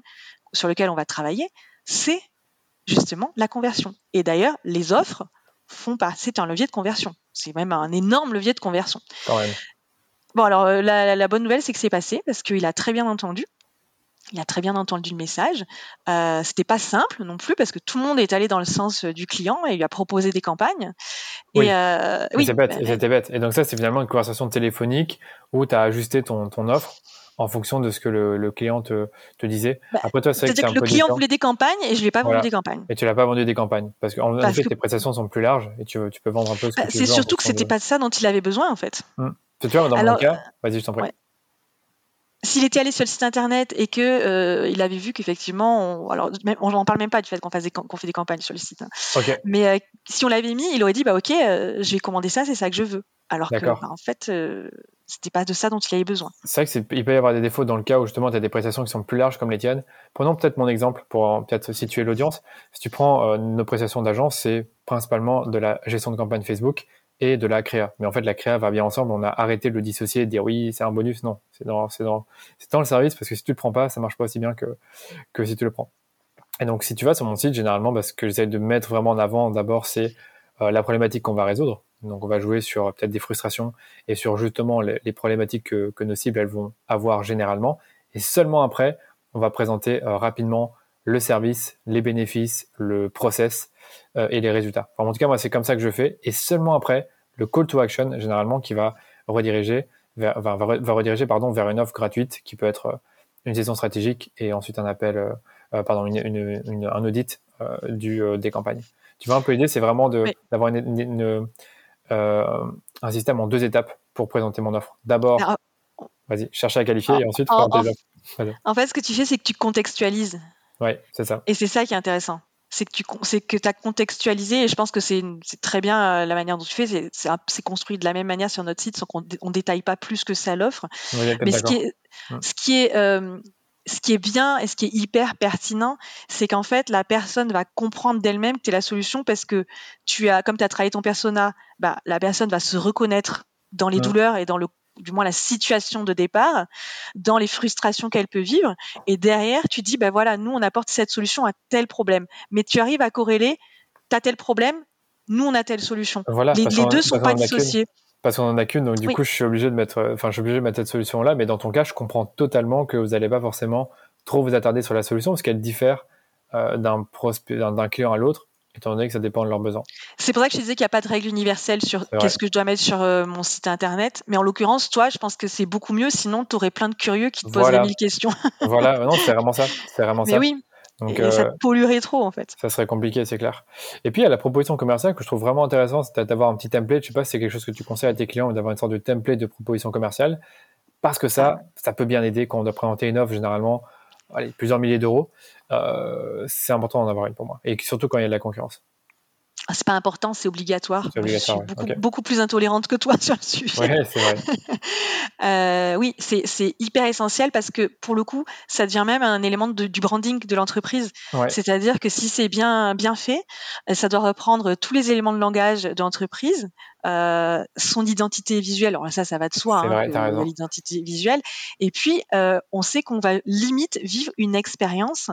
sur lequel on va travailler, c'est justement la conversion. Et d'ailleurs, les offres font pas. C'est un levier de conversion. C'est même un énorme levier de conversion. Bon, alors euh, la, bonne nouvelle, c'est que c'est passé parce qu'il a très bien entendu. Il a très bien entendu le message. Euh, C'était pas simple non plus parce que tout le monde est allé dans le sens du client et lui a proposé des campagnes. Oui, euh, oui c'est bête. C'était bête. Et donc ça, c'est finalement une conversation téléphonique où tu as ajusté ton, ton offre en fonction de ce que le, client te, te disait. Bah, Après toi, c'est que, le client voulait des campagnes et je lui ai pas vendu des campagnes. Et tu l'as pas vendu des campagnes parce qu'en fait, tes prestations sont plus larges et tu, tu peux vendre un peu ce que bah, tu veux. C'est surtout que c'était pas ça dont il avait besoin en fait. Hum. Tu vois, dans mon cas, vas-y, je t'en prie. S'il était allé sur le site internet et que euh, il avait vu qu'effectivement, on, alors on n'en parle même pas du fait qu'on fait des campagnes sur le site. Hein. Mais euh, si on l'avait mis, il aurait dit bah ok, euh, je vais commander ça, c'est ça que je veux. Alors que bah, en fait, c'était pas de ça dont il avait besoin. C'est vrai qu'il peut y avoir des défauts dans le cas où justement tu as des prestations qui sont plus larges comme les tiennes. Prenons peut-être mon exemple pour peut-être situer l'audience. Si tu prends nos prestations d'agence, c'est principalement de la gestion de campagne Facebook et de la créa. Mais en fait, la créa va bien ensemble. On a arrêté de le dissocier et de dire oui, c'est un bonus. Non, c'est dans, c'est dans, c'est dans le service parce que si tu le prends pas, ça marche pas aussi bien que, que si tu le prends. Et donc, si tu vas sur mon site, généralement, bah, ce que j'essaie de mettre vraiment en avant, d'abord, c'est la problématique qu'on va résoudre. Donc, on va jouer sur peut-être des frustrations et sur justement les, problématiques que, que, nos cibles elles vont avoir généralement. Et seulement après, on va présenter rapidement le service, les bénéfices, le process et les résultats. en tout cas, moi, c'est comme ça que je fais. Et seulement après, le call to action, généralement, qui va rediriger vers, va, va, rediriger pardon, vers une offre gratuite qui peut être euh, une session stratégique et ensuite un appel, euh, euh, pardon, une, une, un audit du, des campagnes. Tu vois un peu l'idée, c'est vraiment d'avoir une, un système en deux étapes pour présenter mon offre. D'abord, vas-y, chercher à qualifier et ensuite en, en fait, ce que tu fais, c'est que tu contextualises. Oui, c'est ça. Et c'est ça qui est intéressant c'est que tu que as contextualisé et je pense que c'est très bien euh, la manière dont tu fais c'est construit de la même manière sur notre site sans qu'on on détaille pas plus que ça l'offre mais ce qui est mmh. ce qui est euh, ce qui est bien et ce qui est hyper pertinent, c'est qu'en fait, la personne va comprendre d'elle-même que tu es la solution parce que tu as, comme tu as travaillé ton persona, bah, la personne va se reconnaître dans les douleurs et dans le du moins la situation de départ, dans les frustrations qu'elle peut vivre. Et derrière, tu dis, ben voilà, nous, on apporte cette solution à tel problème. Mais tu arrives à corréler, tu as tel problème, nous, on a telle solution. Voilà, les, deux ne sont pas dissociés. Parce qu'on en a qu'une, donc du coup, je suis obligé de mettre, enfin, je suis obligé de mettre cette solution-là. Mais dans ton cas, je comprends totalement que vous n'allez pas forcément trop vous attarder sur la solution parce qu'elle diffère euh, d'un d'un client à l'autre étant donné que ça dépend de leurs besoins. C'est pour ça que je disais qu'il n'y a pas de règle universelle sur qu'est-ce que je dois mettre sur euh, mon site internet. Mais en l'occurrence, toi, je pense que c'est beaucoup mieux. Sinon, tu aurais plein de curieux qui te poseraient mille questions. voilà, non, c'est vraiment ça. C'est vraiment Mais oui. Donc, et ça euh, te polluerait trop en fait. Ça serait compliqué, c'est clair. Et puis il y a la proposition commerciale que je trouve vraiment intéressante, c'est d'avoir un petit template. Je sais pas si c'est quelque chose que tu conseilles à tes clients d'avoir une sorte de template de proposition commerciale, parce que ça, ça peut bien aider quand on doit présenter une offre généralement, allez, plusieurs milliers d'euros. Euh, c'est important d'en avoir une pour moi, et surtout quand il y a de la concurrence. Ah, c'est pas important, c'est obligatoire. Je suis beaucoup, plus intolérante que toi sur le sujet. Ouais, c'est vrai. euh, oui, c'est hyper essentiel parce que pour le coup, ça devient même un élément de, du branding de l'entreprise. C'est-à-dire que si c'est bien bien fait, ça doit reprendre tous les éléments de langage de l'entreprise, euh, son identité visuelle. Alors ça, ça va de soi, hein, l'identité visuelle. Et puis, euh, on sait qu'on va limite vivre une expérience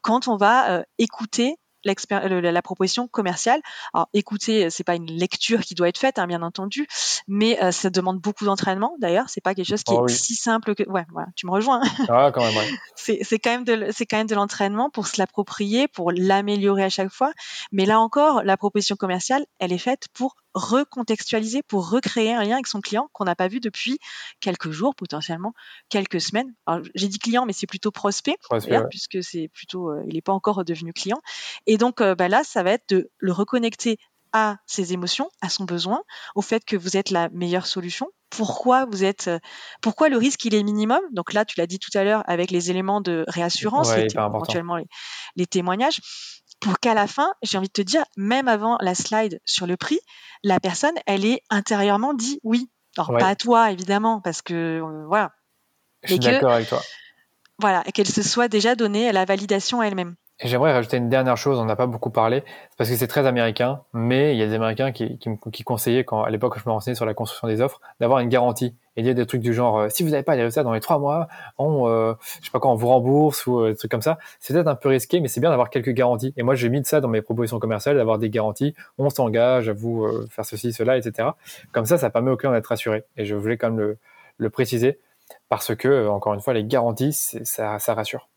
quand on va euh, écouter la proposition commerciale. Alors, écoutez, c'est pas une lecture qui doit être faite, hein, bien entendu, mais euh, ça demande beaucoup d'entraînement. D'ailleurs, c'est pas quelque chose qui oh est si simple que. Ouais, voilà, tu me rejoins. Ah, quand même. Ouais. c'est quand même de c'est quand même de l'entraînement pour se l'approprier, pour l'améliorer à chaque fois. Mais là encore, la proposition commerciale, elle est faite pour recontextualiser, pour recréer un lien avec son client qu'on n'a pas vu depuis quelques jours, potentiellement quelques semaines. J'ai dit client, mais c'est plutôt prospect, puisque c'est plutôt, euh, il n'est pas encore devenu client. Et donc euh, bah là, ça va être de le reconnecter à ses émotions, à son besoin, au fait que vous êtes la meilleure solution. Pourquoi vous êtes, euh, pourquoi le risque il est minimum? Donc là, tu l'as dit tout à l'heure avec les éléments de réassurance, éventuellement les, témoignages pour qu'à la fin, j'ai envie de te dire, même avant la slide sur le prix, la personne, elle est intérieurement dit oui. Alors pas à toi évidemment, parce que euh, voilà. Je suis d'accord avec toi. Voilà, qu'elle se soit déjà donnée la validation elle-même. Et j'aimerais rajouter une dernière chose, on n'a pas beaucoup parlé, parce que c'est très américain, mais il y a des Américains qui, qui, qui conseillaient, quand, à l'époque, je me renseignais sur la construction des offres, d'avoir une garantie. Et il y a des trucs du genre, euh, si vous n'avez pas les résultats dans les trois mois, on, euh, je sais pas quoi, on vous rembourse ou euh, des trucs comme ça. C'est peut-être un peu risqué, mais c'est bien d'avoir quelques garanties. Et moi, j'ai mis de ça dans mes propositions commerciales, d'avoir des garanties. On s'engage à vous faire ceci, cela, etc. Comme ça, ça permet au client d'être rassuré. Et je voulais quand même le, le préciser, parce que, encore une fois, les garanties, ça, ça rassure.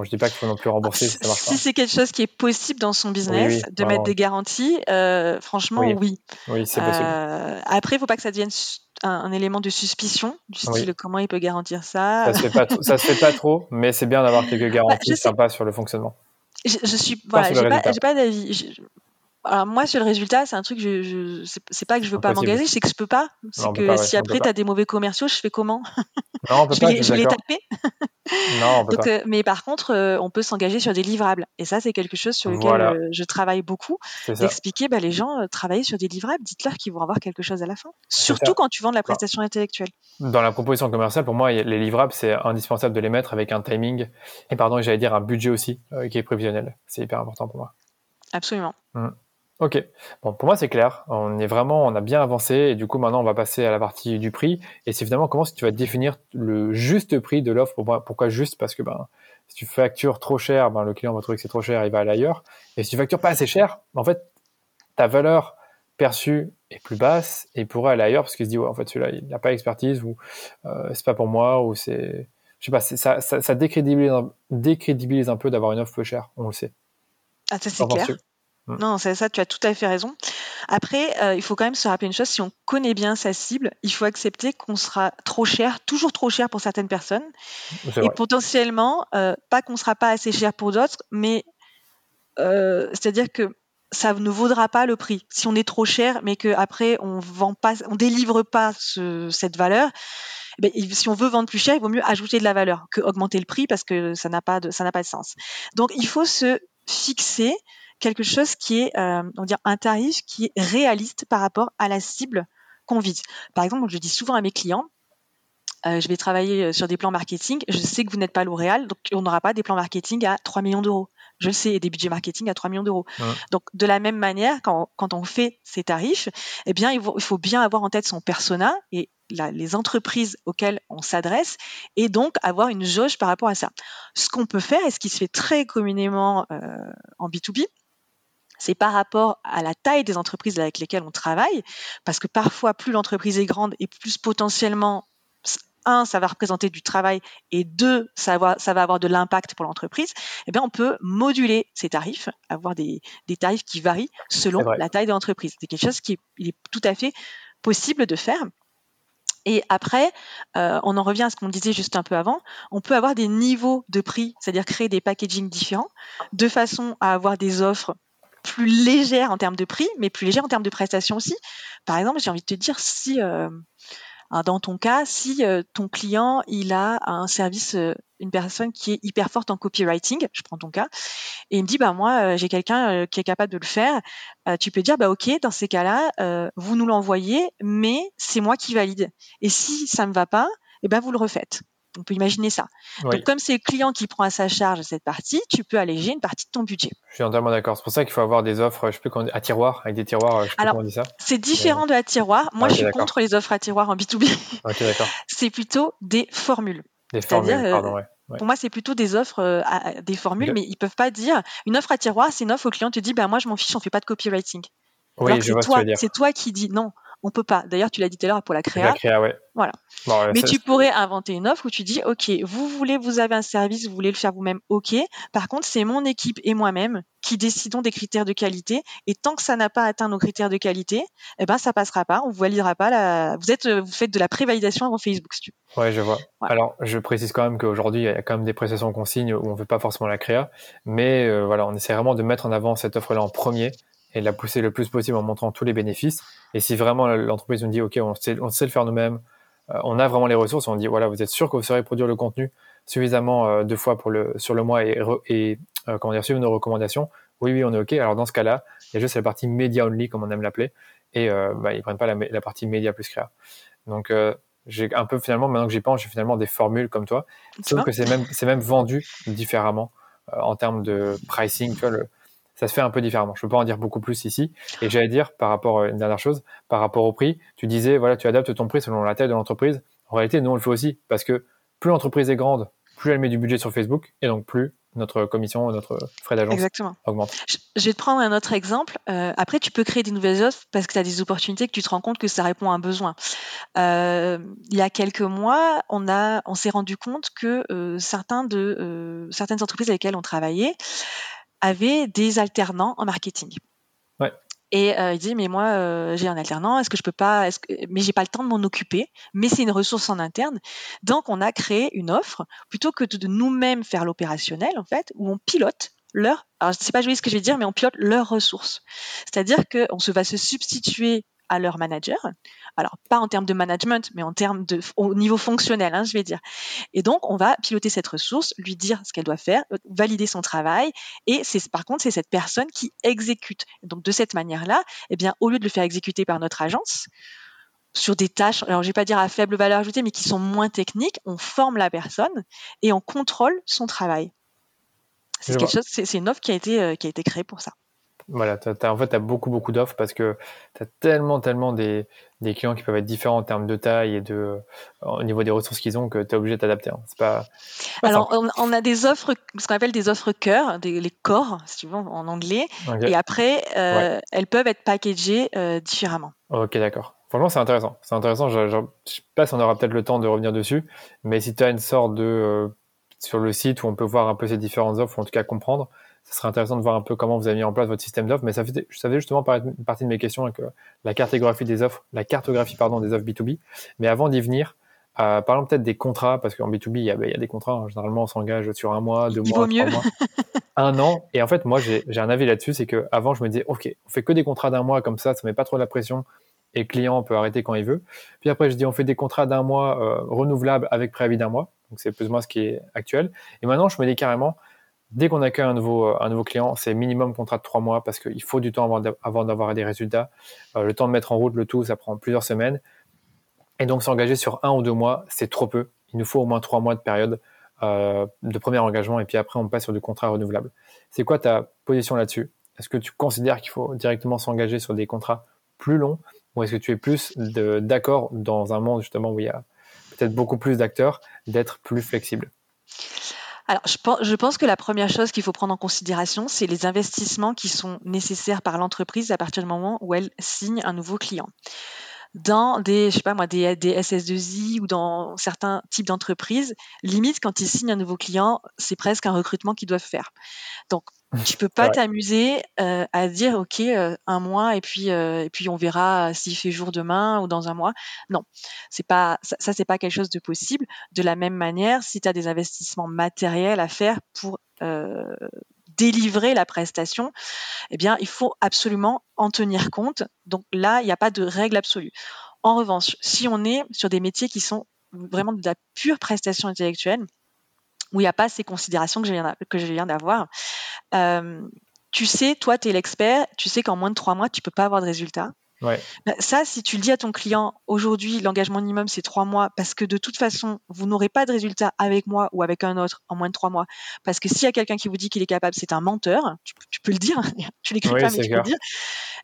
Bon, je dis pas qu'il faut non plus rembourser si ça marche Si c'est quelque chose qui est possible dans son business, de mettre des garanties, euh, franchement, oui. Oui, c'est possible. Euh, après, il faut pas que ça devienne un, élément de suspicion, du style comment il peut garantir ça? Ça se fait pas, ça se fait pas trop, mais c'est bien d'avoir quelques bah, garanties sympas sur le fonctionnement. Je, je suis, voilà, j'ai pas, pas d'avis. Alors moi sur le résultat, c'est un truc, je, je c'est pas que je veux pas m'engager, c'est que je peux pas. C'est que si après tu as des mauvais commerciaux, je fais comment? Non, on peut je pas. Vais, je vais les taper. non, on peut pas. Euh, mais par contre, euh, on peut s'engager sur des livrables. Et ça, c'est quelque chose sur lequel euh, je travaille beaucoup. D'expliquer, bah, les gens travailler sur des livrables. Dites-leur qu'ils vont avoir quelque chose à la fin. Surtout quand tu vends de la prestation intellectuelle. Dans la proposition commerciale, pour moi, les livrables, c'est indispensable de les mettre avec un timing et pardon, j'allais dire un budget aussi qui est prévisionnel. C'est hyper important pour moi. Absolument. Mmh. Ok. Bon, pour moi, c'est clair. On est vraiment, on a bien avancé et du coup, maintenant, on va passer à la partie du prix. Et c'est finalement comment que tu vas définir le juste prix de l'offre? Pourquoi juste? Parce que ben, si tu factures trop cher, ben, le client va trouver que c'est trop cher, il va aller ailleurs. Et si tu factures pas assez cher, en fait, ta valeur perçue est plus basse et il pourrait aller ailleurs parce qu'il se dit ouais en fait celui-là il n'a pas d'expertise ou euh, c'est pas pour moi ou c'est je sais pas ça, ça, ça décrédibilise, un, décrédibilise un peu d'avoir une offre peu chère on le sait ah ça c'est clair. Non c'est ça tu as tout à fait raison après euh, il faut quand même se rappeler une chose si on connaît bien sa cible il faut accepter qu'on sera trop cher toujours trop cher pour certaines personnes et potentiellement euh, pas qu'on sera pas assez cher pour d'autres mais c'est-à-dire que ça ne vaudra pas le prix. Si on est trop cher, mais qu'après on vend pas, on délivre pas cette valeur, eh ben, si on veut vendre plus cher, il vaut mieux ajouter de la valeur que augmenter le prix parce que ça n'a pas de, ça n'a pas de sens. Donc il faut se fixer quelque chose qui est, euh, on dire, un tarif qui est réaliste par rapport à la cible qu'on vise. Par exemple, je dis souvent à mes clients, euh, je vais travailler euh, sur des plans marketing. Je sais que vous n'êtes pas L'Oréal, donc on n'aura pas des plans marketing à 3 millions d'euros. Je le sais, et des budgets marketing à 3 millions d'euros. Donc, de la même manière, quand, quand, on fait ces tarifs, eh bien, il faut, il faut bien avoir en tête son persona et la, les entreprises auxquelles on s'adresse et donc avoir une jauge par rapport à ça. Ce qu'on peut faire, et ce qui se fait très communément euh, en B2B, c'est par rapport à la taille des entreprises avec lesquelles on travaille, parce que parfois, plus l'entreprise est grande et plus potentiellement un, ça va représenter du travail et deux, ça va, ça va avoir de l'impact pour l'entreprise, eh bien, on peut moduler ces tarifs, avoir des, des tarifs qui varient selon la taille de l'entreprise. C'est quelque chose qui est, tout à fait possible de faire. Et après, euh, on en revient à ce qu'on disait juste un peu avant, on peut avoir des niveaux de prix, c'est-à-dire créer des packaging différents, de façon à avoir des offres plus légères en termes de prix, mais plus légères en termes de prestations aussi. Par exemple, j'ai envie de te dire, si euh, Hein, dans ton cas, si euh, ton client il a un service, euh, une personne qui est hyper forte en copywriting, je prends ton cas, et il me dit bah moi j'ai quelqu'un qui est capable de le faire, tu peux dire bah ok dans ces cas-là vous nous l'envoyez, mais c'est moi qui valide. Et si ça me va pas, eh ben vous le refaites. On peut imaginer ça. Donc, comme c'est le client qui prend à sa charge cette partie, tu peux alléger une partie de ton budget. Je suis entièrement d'accord. C'est pour ça qu'il faut avoir des offres, je sais plus à tiroir, avec des tiroirs. Je sais Alors, ça. C'est différent de à tiroir. Moi, je suis contre les offres à tiroir en B2B. Ok, d'accord. c'est plutôt des formules. Des formules, euh, pardon, ouais. Pour moi, c'est plutôt des offres, euh, à, des formules, mais ils peuvent pas dire une offre à tiroir, c'est une offre au client te dit, ben moi je m'en fiche, on fait pas de copywriting. Oui, toi. C'est toi qui dis non on peut pas. D'ailleurs, tu l'as dit tout à l'heure pour la créa. La créa, ouais. Voilà. Mais tu pourrais inventer une offre où tu dis, OK, vous voulez, vous avez un service, vous voulez le faire vous-même, OK. Par contre, c'est mon équipe et moi-même qui décidons des critères de qualité. Et tant que ça n'a pas atteint nos critères de qualité, eh ben, ça passera pas. On vous validera pas la, vous êtes, vous faites de la prévalidation avant Facebook, si tu Ouais, je vois. Alors, je précise quand même qu'aujourd'hui, il y a quand même des prestations qu'on signe où on veut pas forcément la créa. Mais, euh, voilà, on essaie vraiment de mettre en avant cette offre-là en premier et la pousser le plus possible en montrant tous les bénéfices. Et si vraiment l'entreprise nous dit, OK, on sait, on sait le faire nous-mêmes, euh, on a vraiment les ressources, on dit, voilà, vous êtes sûr que vous saurez produire le contenu suffisamment euh, deux fois pour le, sur le mois et, et euh, comment dire, suivre nos recommandations. Oui, oui, on est OK. Alors dans ce cas-là, il y a juste la partie media only, comme on aime l'appeler, et bah, ils prennent pas la, la, partie média plus créa. Donc j'ai un peu finalement, maintenant que j'y pense, j'ai finalement des formules comme toi, sauf que c'est même, c'est même vendu différemment en termes de pricing. Tu vois, le, ça se fait un peu différemment. Je peux pas en dire beaucoup plus ici. Et j'allais dire par rapport à une dernière chose, par rapport au prix, tu disais voilà, tu adaptes ton prix selon la taille de l'entreprise. En réalité, nous on le fait aussi parce que plus l'entreprise est grande, plus elle met du budget sur Facebook et donc plus notre commission, notre frais d'agence Exactement. augmente. Je vais te prendre un autre exemple. Euh, après, tu peux créer des nouvelles offres parce que tu as des opportunités que tu te rends compte que ça répond à un besoin. Euh, il y a quelques mois, on, a, on s'est rendu compte que euh, certains de, certaines entreprises avec lesquelles on travaillait avait des alternants en marketing. Ouais. Et euh, il dit mais moi euh, j'ai un alternant, est-ce que je peux pas, est-ce que, mais j'ai pas le temps de m'en occuper, mais c'est une ressource en interne. Donc on a créé une offre plutôt que de nous-mêmes faire l'opérationnel en fait, où on pilote leur, alors je sais pas jouer ce que je vais dire, mais on pilote leurs ressources. C'est-à-dire qu'on se va se substituer à leur manager. Alors, pas en termes de management, mais en termes de, au niveau fonctionnel, hein, je vais dire. Et donc, on va piloter cette ressource, lui dire ce qu'elle doit faire, euh, valider son travail. Et c'est, par contre, c'est cette personne qui exécute. Donc, de cette manière-là, eh bien, au lieu de le faire exécuter par notre agence, sur des tâches, alors je vais pas dire à faible valeur ajoutée, mais qui sont moins techniques, on forme la personne et on contrôle son travail. C'est quelque chose, c'est une offre qui a été, euh, qui a été créée pour ça. Voilà, en fait, tu as beaucoup, beaucoup d'offres parce que tu as tellement, tellement des, des, clients qui peuvent être différents en termes de taille et de, euh, au niveau des ressources qu'ils ont que tu es obligé de t'adapter. Hein. Pas, Alors, on, a des offres, ce qu'on appelle des offres cœur, des, les corps, si tu veux, en anglais. Et après, euh, elles peuvent être packagées euh, différemment. Ok, d'accord. Franchement, c'est intéressant. C'est intéressant. Je ne sais pas si on aura peut-être le temps de revenir dessus, mais si tu as une sorte de. sur le site où on peut voir un peu ces différentes offres, ou en tout cas comprendre, ce serait intéressant de voir un peu comment vous avez mis en place votre système d'offres. Mais ça fait, ça faisait justement partie de mes questions avec la cartographie des offres, la cartographie pardon des offres B2B. Mais avant d'y venir, euh, parlons peut-être des contrats, parce qu'en B2B, il y, a, il y a des contrats. Hein. Généralement, on s'engage sur un mois, deux mois, trois mois, un an. Et en fait, moi, j'ai un avis là-dessus, c'est que avant, je me disais, ok, on fait que des contrats d'un mois, comme ça, ça met pas trop la pression. Et le client peut arrêter quand il veut. Puis après, je dis, on fait des contrats d'un mois euh, renouvelables avec préavis d'un mois. Donc, c'est plus ou moins ce qui est actuel. Et maintenant, je me dis carrément, Dès qu'on accueille un nouveau, euh, un nouveau client, c'est minimum contrat de trois mois parce qu'il faut du temps avant d'avoir des résultats. Euh, le temps de mettre en route le tout, ça prend plusieurs semaines. Et donc s'engager sur un ou deux mois, c'est trop peu. Il nous faut au moins trois mois de période euh, de premier engagement et puis après on passe sur du contrat renouvelable. C'est quoi ta position là-dessus? Est-ce que tu considères qu'il faut directement s'engager sur des contrats plus longs ou est-ce que tu es plus d'accord dans un monde justement où il y a peut-être beaucoup plus d'acteurs d'être plus flexible? Alors, je pense, que la première chose qu'il faut prendre en considération, c'est les investissements qui sont nécessaires par l'entreprise à partir du moment où elle signe un nouveau client. Dans des, je sais pas moi, des, des SS2I ou dans certains types d'entreprises, limite quand ils signent un nouveau client, c'est presque un recrutement qu'ils doivent faire. Tu peux pas t'amuser euh, à dire ok euh, un mois et puis euh, et puis on verra s'il fait jour demain ou dans un mois. Non, c'est pas ça, ça c'est pas quelque chose de possible. De la même manière, si tu as des investissements matériels à faire pour délivrer la prestation, eh bien il faut absolument en tenir compte. Donc là, il n'y a pas de règle absolue. En revanche, si on est sur des métiers qui sont vraiment de la pure prestation intellectuelle, où il n'y a pas ces considérations que je viens, que je viens d'avoir. Euh, tu sais, toi, tu es l'expert, tu sais qu'en moins de trois mois, tu peux pas avoir de résultat. Ouais. Ben, ça, si tu le dis à ton client, aujourd'hui, l'engagement minimum, c'est trois mois, parce que de toute façon, vous n'aurez pas de résultat avec moi ou avec un autre en moins de trois mois. Parce que s'il y a quelqu'un qui vous dit qu'il est capable, c'est un menteur. Tu, peux le dire, tu l'écris pas, mais tu peux le dire.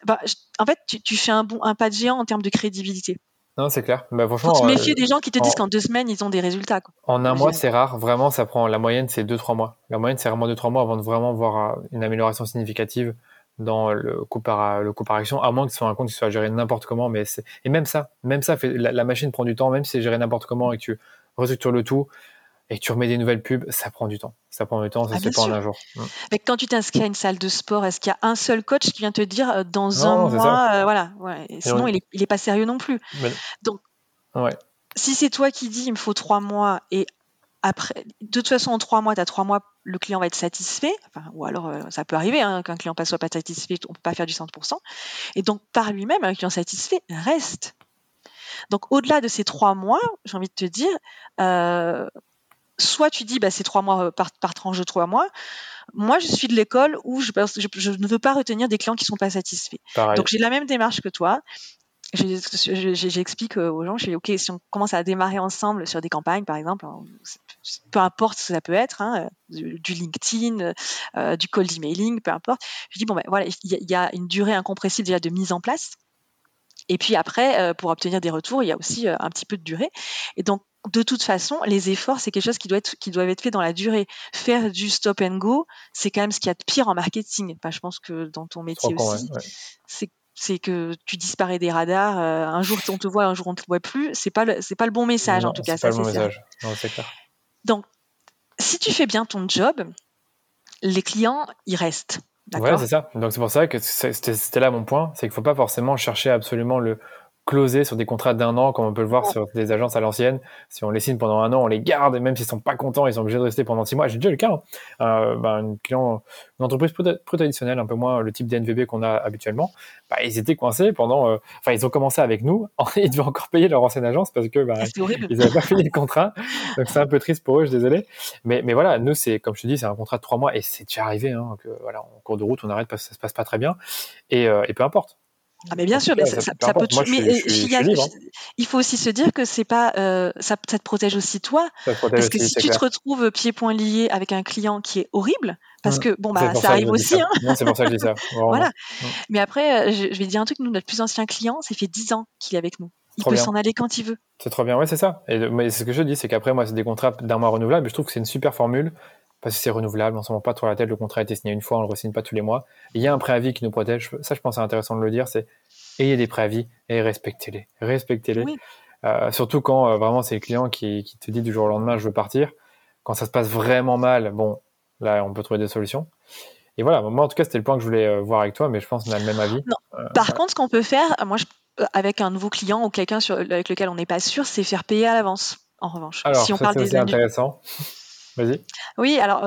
Ben, en fait, tu, tu fais un, bon, un pas de géant en termes de crédibilité. Non, c'est clair. Bah, franchement, Faut se méfier euh, des gens qui te disent qu'en deux semaines, ils ont des résultats. Quoi. En un mois, c'est rare. Vraiment, ça prend. La moyenne, c'est deux, trois mois. La moyenne, c'est vraiment deux, trois mois avant de vraiment voir euh, une amélioration significative dans le coût par, le par action, à moins que ce soit un compte qui soit géré n'importe comment. Mais c'est, et même ça, même ça, fait, la, machine prend du temps, même si c'est géré n'importe comment et que tu restructures le tout et que tu remets des nouvelles pubs, ça prend du temps. Ça prend du temps, ça ah, se fait pas en un jour. Mais quand tu t'inscris à une salle de sport, est-ce qu'il y a un seul coach qui vient te dire euh, dans un mois, voilà, ouais. sinon il, est, il est pas sérieux non plus. Donc si c'est toi qui dis il me faut trois mois et après, de toute façon, en trois mois, tu as trois mois, le client va être satisfait. ou alors, euh, ça peut arriver hein, qu'un client ne soit pas satisfait, on ne peut pas faire du 100%. Et donc, par lui-même, un client satisfait reste. Donc, au-delà de ces trois mois, j'ai envie de te dire, euh, soit tu dis, bah, c'est trois mois par, tranche de trois mois. Moi, je suis de l'école où je, je, ne veux pas retenir des clients qui ne sont pas satisfaits. Donc, j'ai la même démarche que toi j'explique euh, aux gens, je dis, OK, si on commence à démarrer ensemble sur des campagnes, par exemple, peu importe ce que ça peut être, hein, du, LinkedIn, euh, du cold emailing, peu importe, je dis, bon, ben voilà, il y, a une durée incompressible déjà de mise en place. Et puis après, euh, pour obtenir des retours, il y a aussi un petit peu de durée. Et donc, de toute façon, les efforts, c'est quelque chose qui doit être, qui doivent être fait dans la durée. Faire du stop and go, c'est quand même ce qu'il y a de pire en marketing. Enfin, je pense que dans ton métier aussi, c'est c'est que tu disparais des radars. Euh, un jour on te voit, un jour on te voit plus. C'est pas le, c'est pas le bon message en tout cas. Ça, c'est message. clair. Donc, si tu fais bien ton job, les clients ils restent. Ouais, c'est ça. Donc c'est pour ça que c'était là mon point, c'est qu'il faut pas forcément chercher absolument le closés sur des contrats d'un an, comme on peut le voir sur des agences à l'ancienne. Si on les signe pendant un an, on les garde, et même s'ils sont pas contents, ils sont obligés de rester pendant six mois. J'ai déjà le cas. Hein. Euh, ben, une, client, une entreprise plus traditionnelle, un peu moins le type d'NVB qu'on a habituellement, bah, ils étaient coincés pendant. Euh, enfin, ils ont commencé avec nous, ils devaient encore payer leur ancienne agence parce que bah, ils n'avaient pas fini le contrat. Donc c'est un peu triste pour eux, je suis désolé. Mais, mais voilà, nous c'est comme je te dis, c'est un contrat de trois mois et c'est déjà arrivé hein, que voilà, en cours de route, on arrête parce que ça se passe pas très bien. Et, euh, et peu importe Ah mais bien sûr, mais ça, peut. mais il faut aussi se dire que c'est pas euh, ça, ça, te protège aussi toi, parce que si tu te retrouves pieds poings liés avec un client qui est horrible, parce mmh. que bon bah ça arrive aussi. Hein. c'est pour ça que je dis ça. voilà. Mmh. Mais après, euh, je, je, vais dire un truc. Nous, notre plus ancien client, ça fait 10 ans qu'il est avec nous. Il peut s'en aller quand il veut. C'est trop bien, ouais, c'est ça. Et mais ce que je dis, c'est qu'après, moi, c'est des contrats d'un mois renouvelables. Je trouve que c'est une super formule parce que c'est renouvelable, on s'en pas trop la tête, le contrat a été signé une fois, on le re pas tous les mois. il y a un préavis qui nous protège, ça je pense c'est intéressant de le dire, c'est ayez des préavis et respectez-les. Respectez-les. Euh, surtout quand euh, vraiment c'est le client qui, qui, te dit du jour au lendemain je veux partir. Quand ça se passe vraiment mal, bon, là on peut trouver des solutions. Et voilà, moi en tout cas c'était le point que je voulais euh, voir avec toi, mais je pense qu'on a le même avis. Par contre, ce qu'on peut faire, moi je, avec un nouveau client ou quelqu'un avec lequel on n'est pas sûr, c'est faire payer à l'avance. En revanche, Alors, si on parle des intéressant. Vas-y. Oui, alors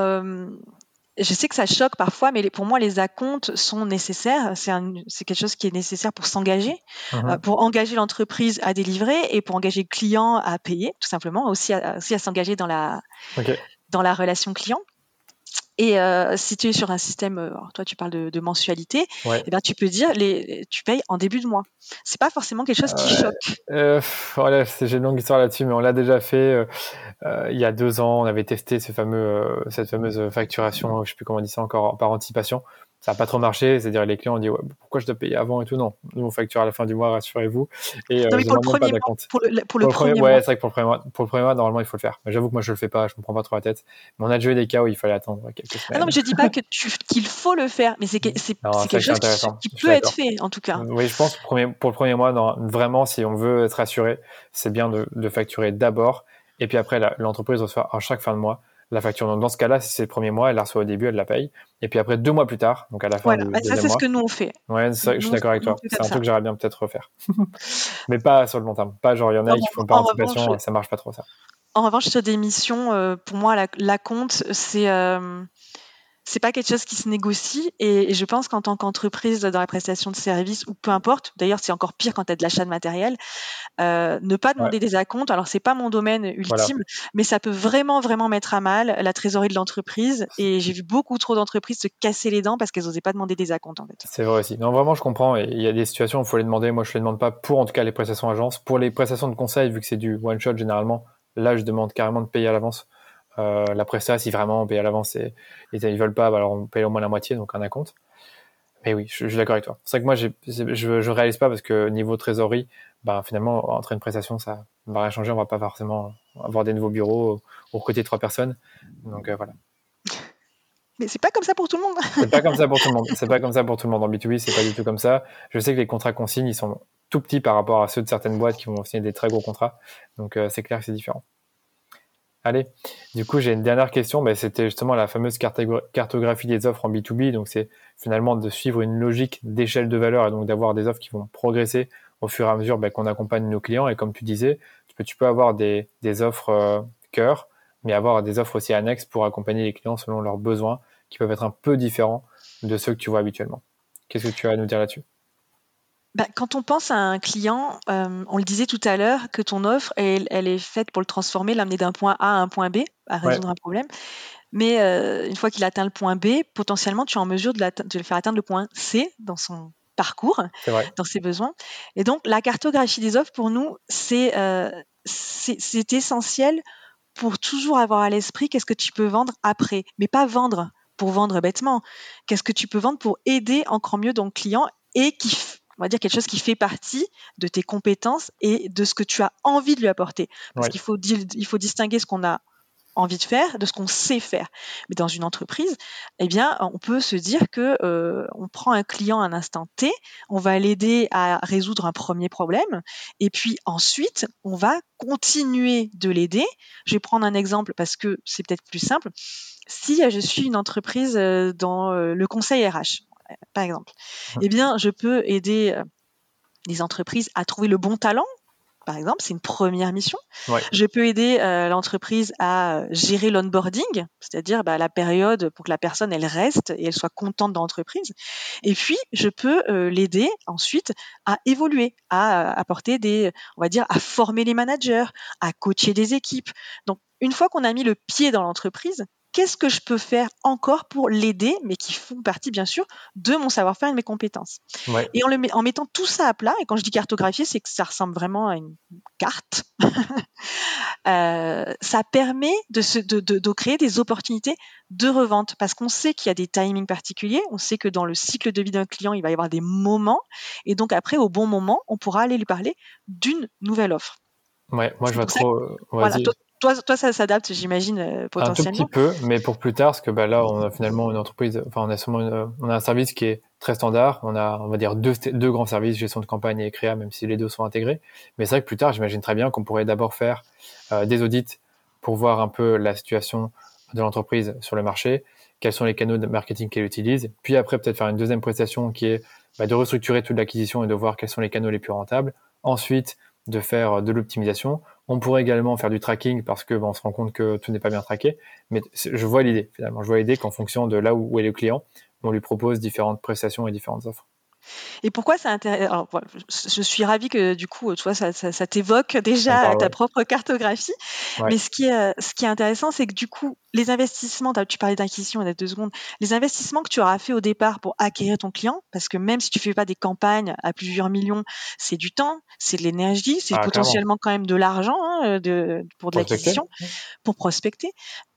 je sais que ça choque parfois, mais pour moi, les acomptes sont nécessaires. C'est quelque chose qui est nécessaire pour s'engager, uh-huh. euh, pour engager l'entreprise à délivrer et pour engager le client à payer, tout simplement, aussi à, aussi à s'engager dans la, dans la relation client. Et euh, si tu es sur un système, euh, toi tu parles de, mensualité, eh bien, tu peux dire les, tu payes en début de mois. C'est pas forcément quelque chose qui choque. Euh, voilà, j'ai une longue histoire là-dessus, mais on l'a déjà fait il y a deux ans. On avait testé ce fameux, cette fameuse facturation, je sais plus comment on dit ça encore, par anticipation ça n'a pas trop marché. C'est-à-dire les clients ont dit ouais, pourquoi je dois payer avant et tout? Non, nous on facture à la fin du mois, rassurez-vous. Et euh, pour, le premier mois, pour, le, pour le premier, mois, ouais, c'est vrai que pour le premier mois, pour le premier mois, normalement il faut le faire. J'avoue que moi je le fais pas, je me prends pas trop la tête. Mais on a déjà eu des cas où il fallait attendre quelques semaines. Ah non, mais je dis pas que qu'il faut le faire, mais c'est c'est quelque chose qui, peut être fait en tout cas. Oui, je pense pour, pour le premier mois, vraiment si on veut être rassuré, c'est bien de, de facturer d'abord et puis après l'entreprise reçoit à chaque fin de mois la facture. Donc dans ce cas-là, si c'est le premier mois, elle la reçoit au début, elle la paye. Et puis après, deux mois plus tard, donc à la fin voilà, du bah, ça c'est ce que nous on fait. Ouais, je suis d'accord avec toi. C'est un truc que j'aurais bien peut-être refaire. Mais pas sur le long terme. Pas genre, il y en a qui font pas anticipation, ça marche pas trop ça. En revanche, sur des missions, euh, pour moi, la, la compte, c'est... Euh, c'est pas quelque chose qui se négocie. Et, je pense qu'en tant qu'entreprise dans la prestation de services ou peu importe, d'ailleurs c'est encore pire quand tu as de l'achat de matériel, euh, ne pas demander des acomptes, alors c'est pas mon domaine ultime, mais ça peut vraiment vraiment mettre à mal la trésorerie de l'entreprise. Et j'ai vu beaucoup trop d'entreprises se casser les dents parce qu'elles n'osaient pas demander des acomptes en fait. C'est vrai aussi. Non vraiment je comprends. Et il y a des situations où il faut les demander, moi je les demande pas pour en tout cas les prestations agences, pour les prestations de conseil vu que c'est du one shot généralement, là je demande carrément de payer à l'avance euh, la presta, si vraiment on paye à l'avance et, et ils veulent pas, bah, alors on paye au moins la moitié, donc un acompte. Mais oui, je, suis d'accord avec toi. C'est vrai que moi, je, je réalise pas parce que niveau trésorerie, bah, finalement, entre une prestation, ça va rien changer. On va pas forcément avoir des nouveaux bureaux au côté de trois personnes. Donc euh, voilà. Mais c'est pas comme ça pour tout le monde. c'est pas comme ça pour tout le monde. C'est pas comme ça pour tout le monde. En B2B, c'est pas du tout comme ça. Je sais que les contrats consignes, ils sont tout petits par rapport à ceux de certaines boîtes qui vont signer des très gros contrats. Donc euh, c'est clair que c'est différent. Allez, du coup, j'ai une dernière question. C'était justement la fameuse cartographie des offres en B2B. Donc, c'est finalement de suivre une logique d'échelle de valeur et donc d'avoir des offres qui vont progresser au fur et à mesure ben, qu'on accompagne nos clients. Et comme tu disais, tu peux, avoir des, des offres euh, cœur, mais avoir des offres aussi annexes pour accompagner les clients selon leurs besoins qui peuvent être un peu différents de ceux que tu vois habituellement. Qu'est-ce que tu as à nous dire là-dessus? Bah, quand on pense à un client, euh, on le disait tout à l'heure, que ton offre, elle, elle, est faite pour le transformer, l'amener d'un point A à un point B, à résoudre un problème. Mais euh, une fois qu'il atteint le point B, potentiellement, tu es en mesure de, de, le faire atteindre le point C dans son parcours, dans ses besoins. Et donc, la cartographie des offres, pour nous, c'est euh, essentiel pour toujours avoir à l'esprit qu'est-ce que tu peux vendre après, mais pas vendre pour vendre bêtement. Qu'est-ce que tu peux vendre pour aider encore mieux ton client et qui on va dire quelque chose qui fait partie de tes compétences et de ce que tu as envie de lui apporter. Parce qu'il faut, il faut distinguer ce qu'on a envie de faire de ce qu'on sait faire. Mais dans une entreprise, eh bien, on peut se dire que euh, on prend un client à un instant T, on va l'aider à résoudre un premier problème, et puis ensuite, on va continuer de l'aider. Je vais prendre un exemple parce que c'est peut-être plus simple. Si je suis une entreprise euh, dans euh, le conseil RH, par exemple, eh bien, je peux aider euh, les entreprises à trouver le bon talent. Par exemple, c'est une première mission. Je peux aider euh, l'entreprise à gérer l'onboarding, c'est-à-dire bah, la période pour que la personne elle reste et elle soit contente de l'entreprise. Et puis, je peux euh, l'aider ensuite à évoluer, à apporter des, on va dire, à former les managers, à coacher des équipes. Donc, une fois qu'on a mis le pied dans l'entreprise, qu'est-ce que je peux faire encore pour l'aider, mais qui font partie bien sûr de mon savoir-faire et de mes compétences. Et en, le, en mettant tout ça à plat, et quand je dis cartographier, c'est que ça ressemble vraiment à une carte, euh, ça permet de, se, de, de, de, créer des opportunités de revente, parce qu'on sait qu'il y a des timings particuliers, on sait que dans le cycle de vie d'un client, il va y avoir des moments, et donc après, au bon moment, on pourra aller lui parler d'une nouvelle offre. Ouais, moi je vois trop. Euh, voilà, toi, toi, ça s'adapte, j'imagine, potentiellement. Euh, Un tout petit peu, mais pour plus tard, parce que bah, là, on a finalement une entreprise, enfin, on a seulement on a un service qui est très standard. On a, on va dire, deux, deux grands services, gestion de campagne et créa, même si les deux sont intégrés. Mais c'est vrai que plus tard, j'imagine très bien qu'on pourrait d'abord faire euh, des audits pour voir un peu la situation de l'entreprise sur le marché, quels sont les canaux de marketing qu'elle utilise, puis après peut-être faire une deuxième prestation qui est bah, de restructurer toute l'acquisition et de voir quels sont les canaux les plus rentables. Ensuite, de faire de l'optimisation. On pourrait également faire du tracking parce que on se rend compte que tout n'est pas bien traqué. Mais je vois l'idée finalement. Je vois l'idée qu'en fonction de là où est le client, on lui propose différentes prestations et différentes offres. Et pourquoi ça intéresse Je suis ravie que du coup, tu vois, ça, ça, t'évoque déjà ta propre cartographie. Mais ce qui est, ce qui est intéressant, c'est que du coup, les investissements, tu parlais d'acquisition il y a deux secondes, les investissements que tu auras fait au départ pour acquérir ton client, parce que même si tu fais pas des campagnes à plusieurs millions, c'est du temps, c'est de l'énergie, c'est ah, potentiellement quand même de l'argent hein, de, pour de l'acquisition, pour prospecter.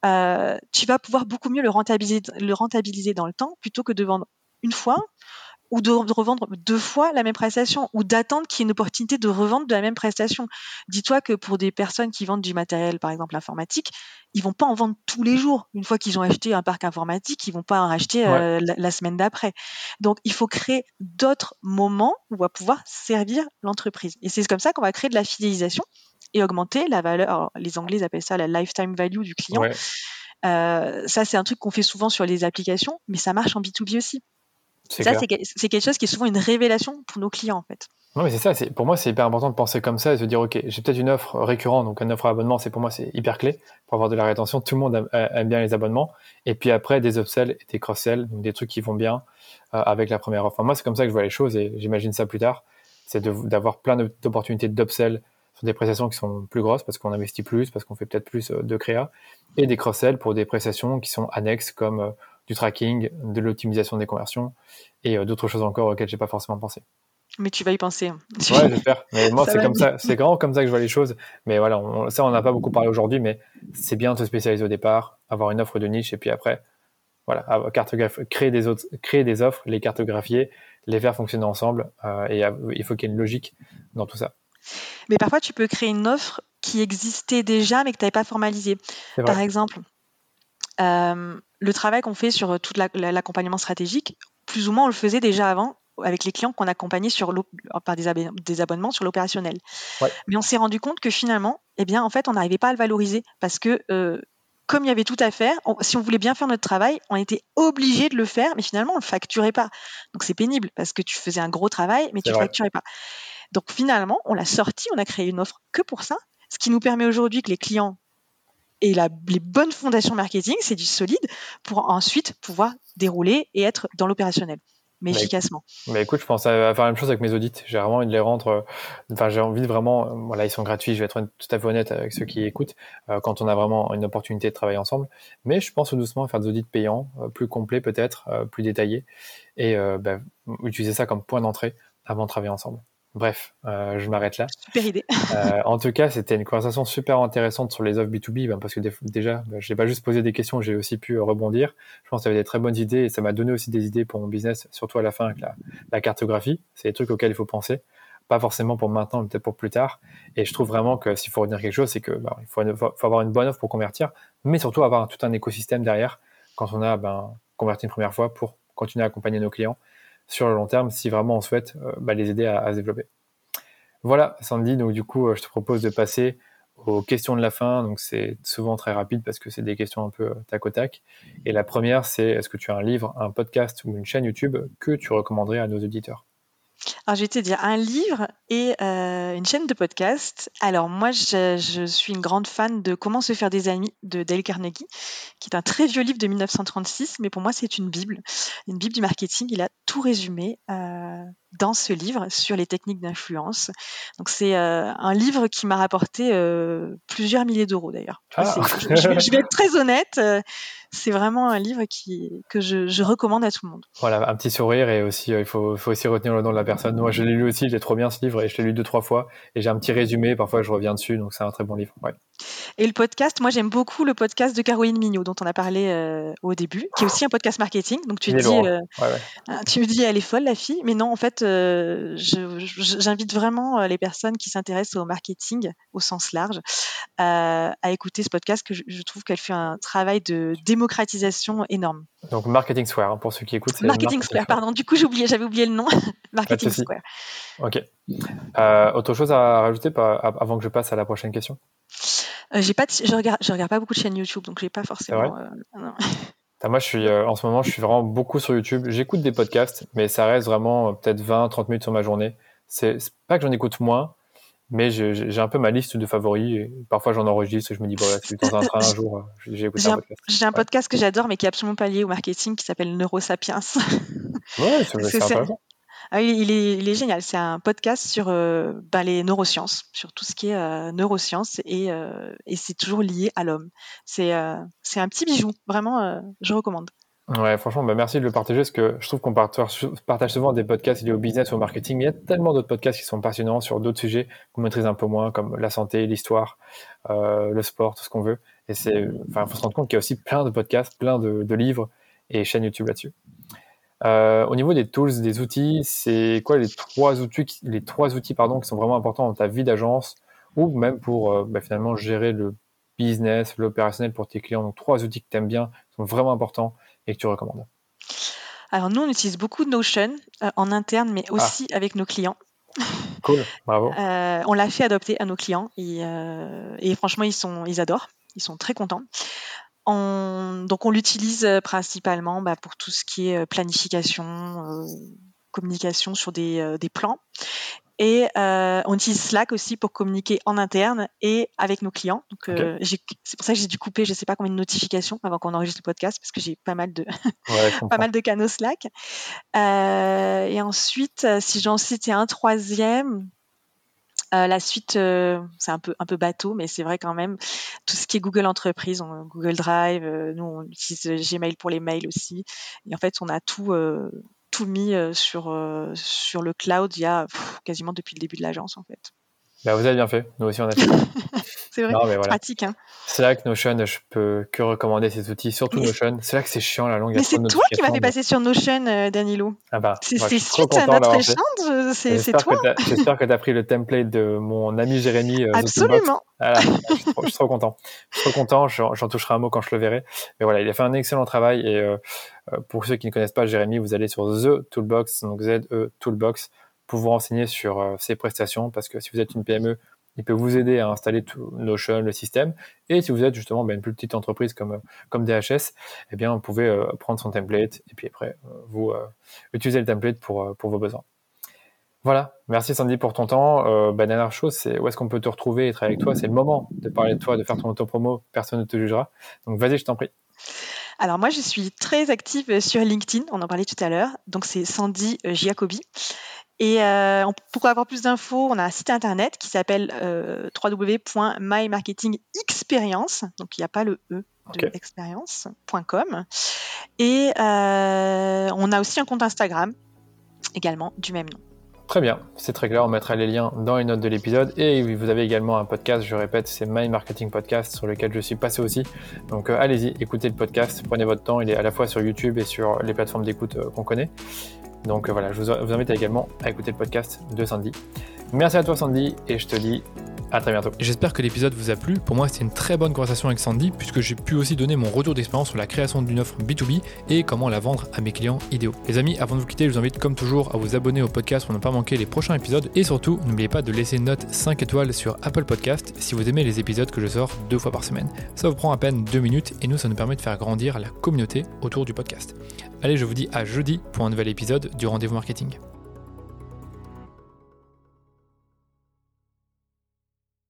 Euh, tu vas pouvoir beaucoup mieux le rentabiliser, le rentabiliser dans le temps plutôt que de vendre une fois ou de, revendre deux fois la même prestation, ou d'attendre qu'il y ait une opportunité de revendre de la même prestation. Dis-toi que pour des personnes qui vendent du matériel, par exemple informatique, ils vont pas en vendre tous les jours. Une fois qu'ils ont acheté un parc informatique, ils vont pas en racheter euh, la, semaine d'après. Donc, il faut créer d'autres moments où on va pouvoir servir l'entreprise. Et c'est comme ça qu'on va créer de la fidélisation et augmenter la valeur. les Anglais appellent ça la lifetime value du client. Euh, ça, c'est un truc qu'on fait souvent sur les applications, mais ça marche en B2B aussi. Ça, c'est quelque chose qui est souvent une révélation pour nos clients, en fait. Oui, c'est ça. Pour moi, c'est hyper important de penser comme ça et de se dire, OK, j'ai peut-être une offre récurrente, donc une offre à abonnement, c'est pour moi, c'est hyper clé pour avoir de la rétention. Tout le monde aime, bien les abonnements. Et puis après, des upsells et des cross-sells, donc des trucs qui vont bien euh, avec la première offre. moi, c'est comme ça que je vois les choses et j'imagine ça plus tard. C'est d'avoir plein d'opportunités d'upsell sur des prestations qui sont plus grosses parce qu'on investit plus, parce qu'on fait peut-être plus euh, de créa et des cross-sells pour des prestations qui sont annexes comme euh, du tracking, de l'optimisation des conversions et euh, d'autres choses encore auxquelles j'ai pas forcément pensé. Mais tu vas y penser. Hein. Ouais, j'espère. Mais moi, c'est comme ça. C'est vraiment comme ça que je vois les choses. Mais voilà, ça, on n'a pas beaucoup parlé aujourd'hui, mais c'est bien de se spécialiser au départ, avoir une offre de niche, et puis après, voilà, créer des autres, créer des offres, les cartographier, les faire fonctionner ensemble, euh, et il faut qu'il y ait une logique dans tout ça. Mais parfois, tu peux créer une offre qui existait déjà, mais que tu n'avais pas formalisée. Par exemple, euh, le travail qu'on fait sur euh, tout l'accompagnement stratégique, plus ou moins on le faisait déjà avant avec les clients qu'on accompagnait sur par des, abonnements sur l'opérationnel. Mais on s'est rendu compte que finalement, eh bien, en fait, on n'arrivait pas à le valoriser parce que euh, comme il y avait tout à faire, si on voulait bien faire notre travail, on était obligé de le faire, mais finalement, on ne le facturait pas. Donc c'est pénible parce que tu faisais un gros travail, mais tu ne facturais pas. Donc finalement, on l'a sorti, on a créé une offre que pour ça, ce qui nous permet aujourd'hui que les clients et la, les bonnes fondations marketing, c'est du solide pour ensuite pouvoir dérouler et être dans l'opérationnel mais efficacement. Mais écoute, je pense à faire la même chose avec mes audits. J'ai vraiment envie de les rendre. Euh, enfin, j'ai envie de vraiment. Euh, voilà, ils sont gratuits. Je vais être tout à fait honnête avec ceux qui écoutent euh, quand on a vraiment une opportunité de travailler ensemble. Mais je pense doucement à faire des audits payants, plus complets peut-être, plus détaillés, et ben, utiliser ça comme point d'entrée avant de travailler ensemble. Bref, euh, je m'arrête là. Super idée. euh, en tout cas, c'était une conversation super intéressante sur les offres B2B, ben parce que déjà, ben, je n'ai pas juste posé des questions, j'ai aussi pu rebondir. Je pense que tu des très bonnes idées et ça m'a donné aussi des idées pour mon business, surtout à la fin avec la, la cartographie. C'est des trucs auxquels il faut penser, pas forcément pour maintenant, mais peut-être pour plus tard. Et je trouve vraiment que s'il faut retenir quelque chose, c'est que ben, faut, avoir une bonne offre pour convertir, mais surtout avoir tout un écosystème derrière quand on a ben, converti une première fois pour continuer à accompagner nos clients sur le long terme si vraiment on souhaite euh, bah, les aider à, se développer. Voilà, Sandy, donc du coup, euh, je te propose de passer aux questions de la fin. Donc c'est souvent très rapide parce que c'est des questions un peu euh, tac au tac. Et la première, c'est est-ce que tu as un livre, un podcast ou une chaîne YouTube que tu recommanderais à nos auditeurs? Alors, je vais te dire un livre et euh, une chaîne de podcast. Alors, moi, je, suis une grande fan de Comment se faire des amis de Dale Carnegie, qui est un très vieux livre de 1936, mais pour moi, c'est une Bible, une Bible du marketing. Il a tout résumé. Euh, dans ce livre sur les techniques d'influence. Donc c'est un livre qui m'a rapporté plusieurs milliers d'euros d'ailleurs. Ah. Je, je, vais être très honnête c'est vraiment un livre qui, que je, je, recommande à tout le monde. Voilà, un petit sourire et aussi, euh, il faut, faut, aussi retenir le nom de la personne. Moi, je l'ai lu aussi, j'ai trop bien ce livre et je l'ai lu deux, trois fois et j'ai un petit résumé, parfois je reviens dessus, donc c'est un très bon livre. Ouais. Et le podcast, moi j'aime beaucoup le podcast de Caroline Mignot dont on a parlé euh, au début, qui est aussi un podcast marketing. Donc tu dis, euh, ah, tu me dis, elle est folle la fille, mais non, en fait, j'invite vraiment les personnes qui s'intéressent au marketing au sens large à écouter ce podcast que je, je trouve qu'elle fait un travail de démocratisation énorme. Donc Marketing Square, hein, pour ceux qui écoutent. Marketing, Square, pardon. Du coup, j'avais oublié le nom. Marketing Square. Ok. Euh, autre chose à rajouter avant que je passe à la prochaine question? euh, J'ai pas, je regarde, je regarde pas beaucoup de chaînes YouTube, donc j'ai pas forcément. Euh, moi, je suis en ce moment, je suis vraiment beaucoup sur YouTube. J'écoute des podcasts, mais ça reste vraiment peut-être 20-30 minutes sur ma journée. C'est pas que j'en écoute moins, mais j'ai un peu ma liste de favoris. Et parfois, j'en enregistre et je me dis, bon, là, je suis dans un train un jour, euh, j'ai écouté un, podcast. J'ai un podcast que j'adore, mais qui est absolument pas lié au marketing, qui s'appelle Neurosapiens. Ouais, c'est intéressant. Ah, il, est, génial. C'est un podcast sur euh, bah, les neurosciences, sur tout ce qui est euh, neurosciences, et, et c'est toujours lié à l'homme. C'est un petit bijou, vraiment, je recommande. Ouais, franchement, bah merci de le partager parce que je trouve qu'on partage souvent des podcasts liés au business, au marketing, mais il y a tellement d'autres podcasts qui sont passionnants sur d'autres sujets qu'on maîtrise un peu moins, comme la santé, l'histoire, euh, le sport, tout ce qu'on veut. Et c'est, enfin, faut se rendre compte qu'il y a aussi plein de podcasts, plein de, livres et chaînes YouTube là-dessus. Euh, au niveau des tools, des outils, c'est quoi les trois outils, les trois outils pardon, qui sont vraiment importants dans ta vie d'agence ou même pour euh, bah, finalement gérer le business, l'opérationnel pour tes clients? Donc trois outils que tu aimes bien, qui sont vraiment importants et que tu recommandes Alors nous, on utilise beaucoup Notion euh, en interne, mais ah. aussi avec nos clients. Cool, bravo. Euh, on l'a fait adopter à nos clients et, et, franchement, ils, sont, ils adorent, ils sont très contents. Donc on l'utilise principalement bah, pour tout ce qui est planification, communication sur des, des plans. Et euh, on utilise Slack aussi pour communiquer en interne et avec nos clients. Donc, euh, c'est pour ça que j'ai dû couper, je ne sais pas combien de notifications avant qu'on enregistre le podcast, parce que j'ai pas mal de pas mal de canaux Slack. Euh, et ensuite, si j'en citais un troisième, la suite, c'est un peu un peu bateau, mais c'est vrai quand même. Tout ce qui est Google Entreprise, Google Drive, nous on utilise Gmail pour les mails aussi. Et en fait, on a tout tout mis euh, sur, euh, sur le cloud il y a quasiment depuis le début de l'agence en fait. Bah, vous avez bien fait, nous aussi on a fait. c'est vrai, c'est pratique. Hein. Slack, Notion, je peux que recommander ces outils, surtout Notion. C'est là que c'est chiant la longue. Mais c'est toi qui m'as fait passer sur Notion, euh, Danilo. Ah bah, c'est suite à notre échange, c'est toi. J'espère que tu as pris le template de mon ami Jérémy. Euh, Absolument. je, suis trop, je, suis trop, content. Je suis trop content, j'en toucherai un mot quand je le verrai. Mais voilà, il a fait un excellent travail et euh, pour ceux qui ne connaissent pas Jérémy, vous allez sur The Toolbox, donc Z-E Toolbox pour vous renseigner sur euh, ses prestations parce que si vous êtes une PME, il peut vous aider à installer tout Notion, le système. Et si vous êtes justement ben, une plus petite entreprise comme, comme DHS, eh bien, vous pouvez euh, prendre son template et puis après, euh, vous utilisez le template pour, pour vos besoins. Voilà, merci Sandy pour ton temps. Ben, dernière chose, c'est où est-ce qu'on peut te retrouver et travailler avec toi? C'est le moment de parler de toi, de faire ton auto-promo, personne ne te jugera. Donc vas-y, je t'en prie. Alors moi, je suis très active sur LinkedIn, on en parlait tout à l'heure. Donc c'est Sandy Giacobi. Et euh, pour avoir plus d'infos, on a un site internet qui s'appelle euh, www.mymarketingexperience, donc il n'y a pas le E de experience.com. Et euh, on a aussi un compte Instagram également du même nom. Très bien, c'est très clair, on mettra les liens dans les notes de l'épisode. Et vous avez également un podcast, je répète, c'est My Marketing Podcast sur lequel je suis passé aussi. Donc euh, allez-y, écoutez le podcast, prenez votre temps, il est à la fois sur YouTube et sur les plateformes d'écoute qu'on connaît. Donc euh, voilà, je vous, invite également à écouter le podcast de Sandy. Merci à toi Sandy et je te dis à très bientôt. J'espère que l'épisode vous a plu. Pour moi, c'était une très bonne conversation avec Sandy puisque j'ai pu aussi donner mon retour d'expérience sur la création d'une offre B2B et comment la vendre à mes clients idéaux. Les amis, avant de vous quitter, je vous invite comme toujours à vous abonner au podcast pour ne pas manquer les prochains épisodes et surtout, n'oubliez pas de laisser une note 5 étoiles sur Apple Podcast si vous aimez les épisodes que je sors deux fois par semaine. Ça vous prend à peine deux minutes et nous, ça nous permet de faire grandir la communauté autour du podcast. Allez, je vous dis à jeudi pour un nouvel épisode du rendez-vous marketing.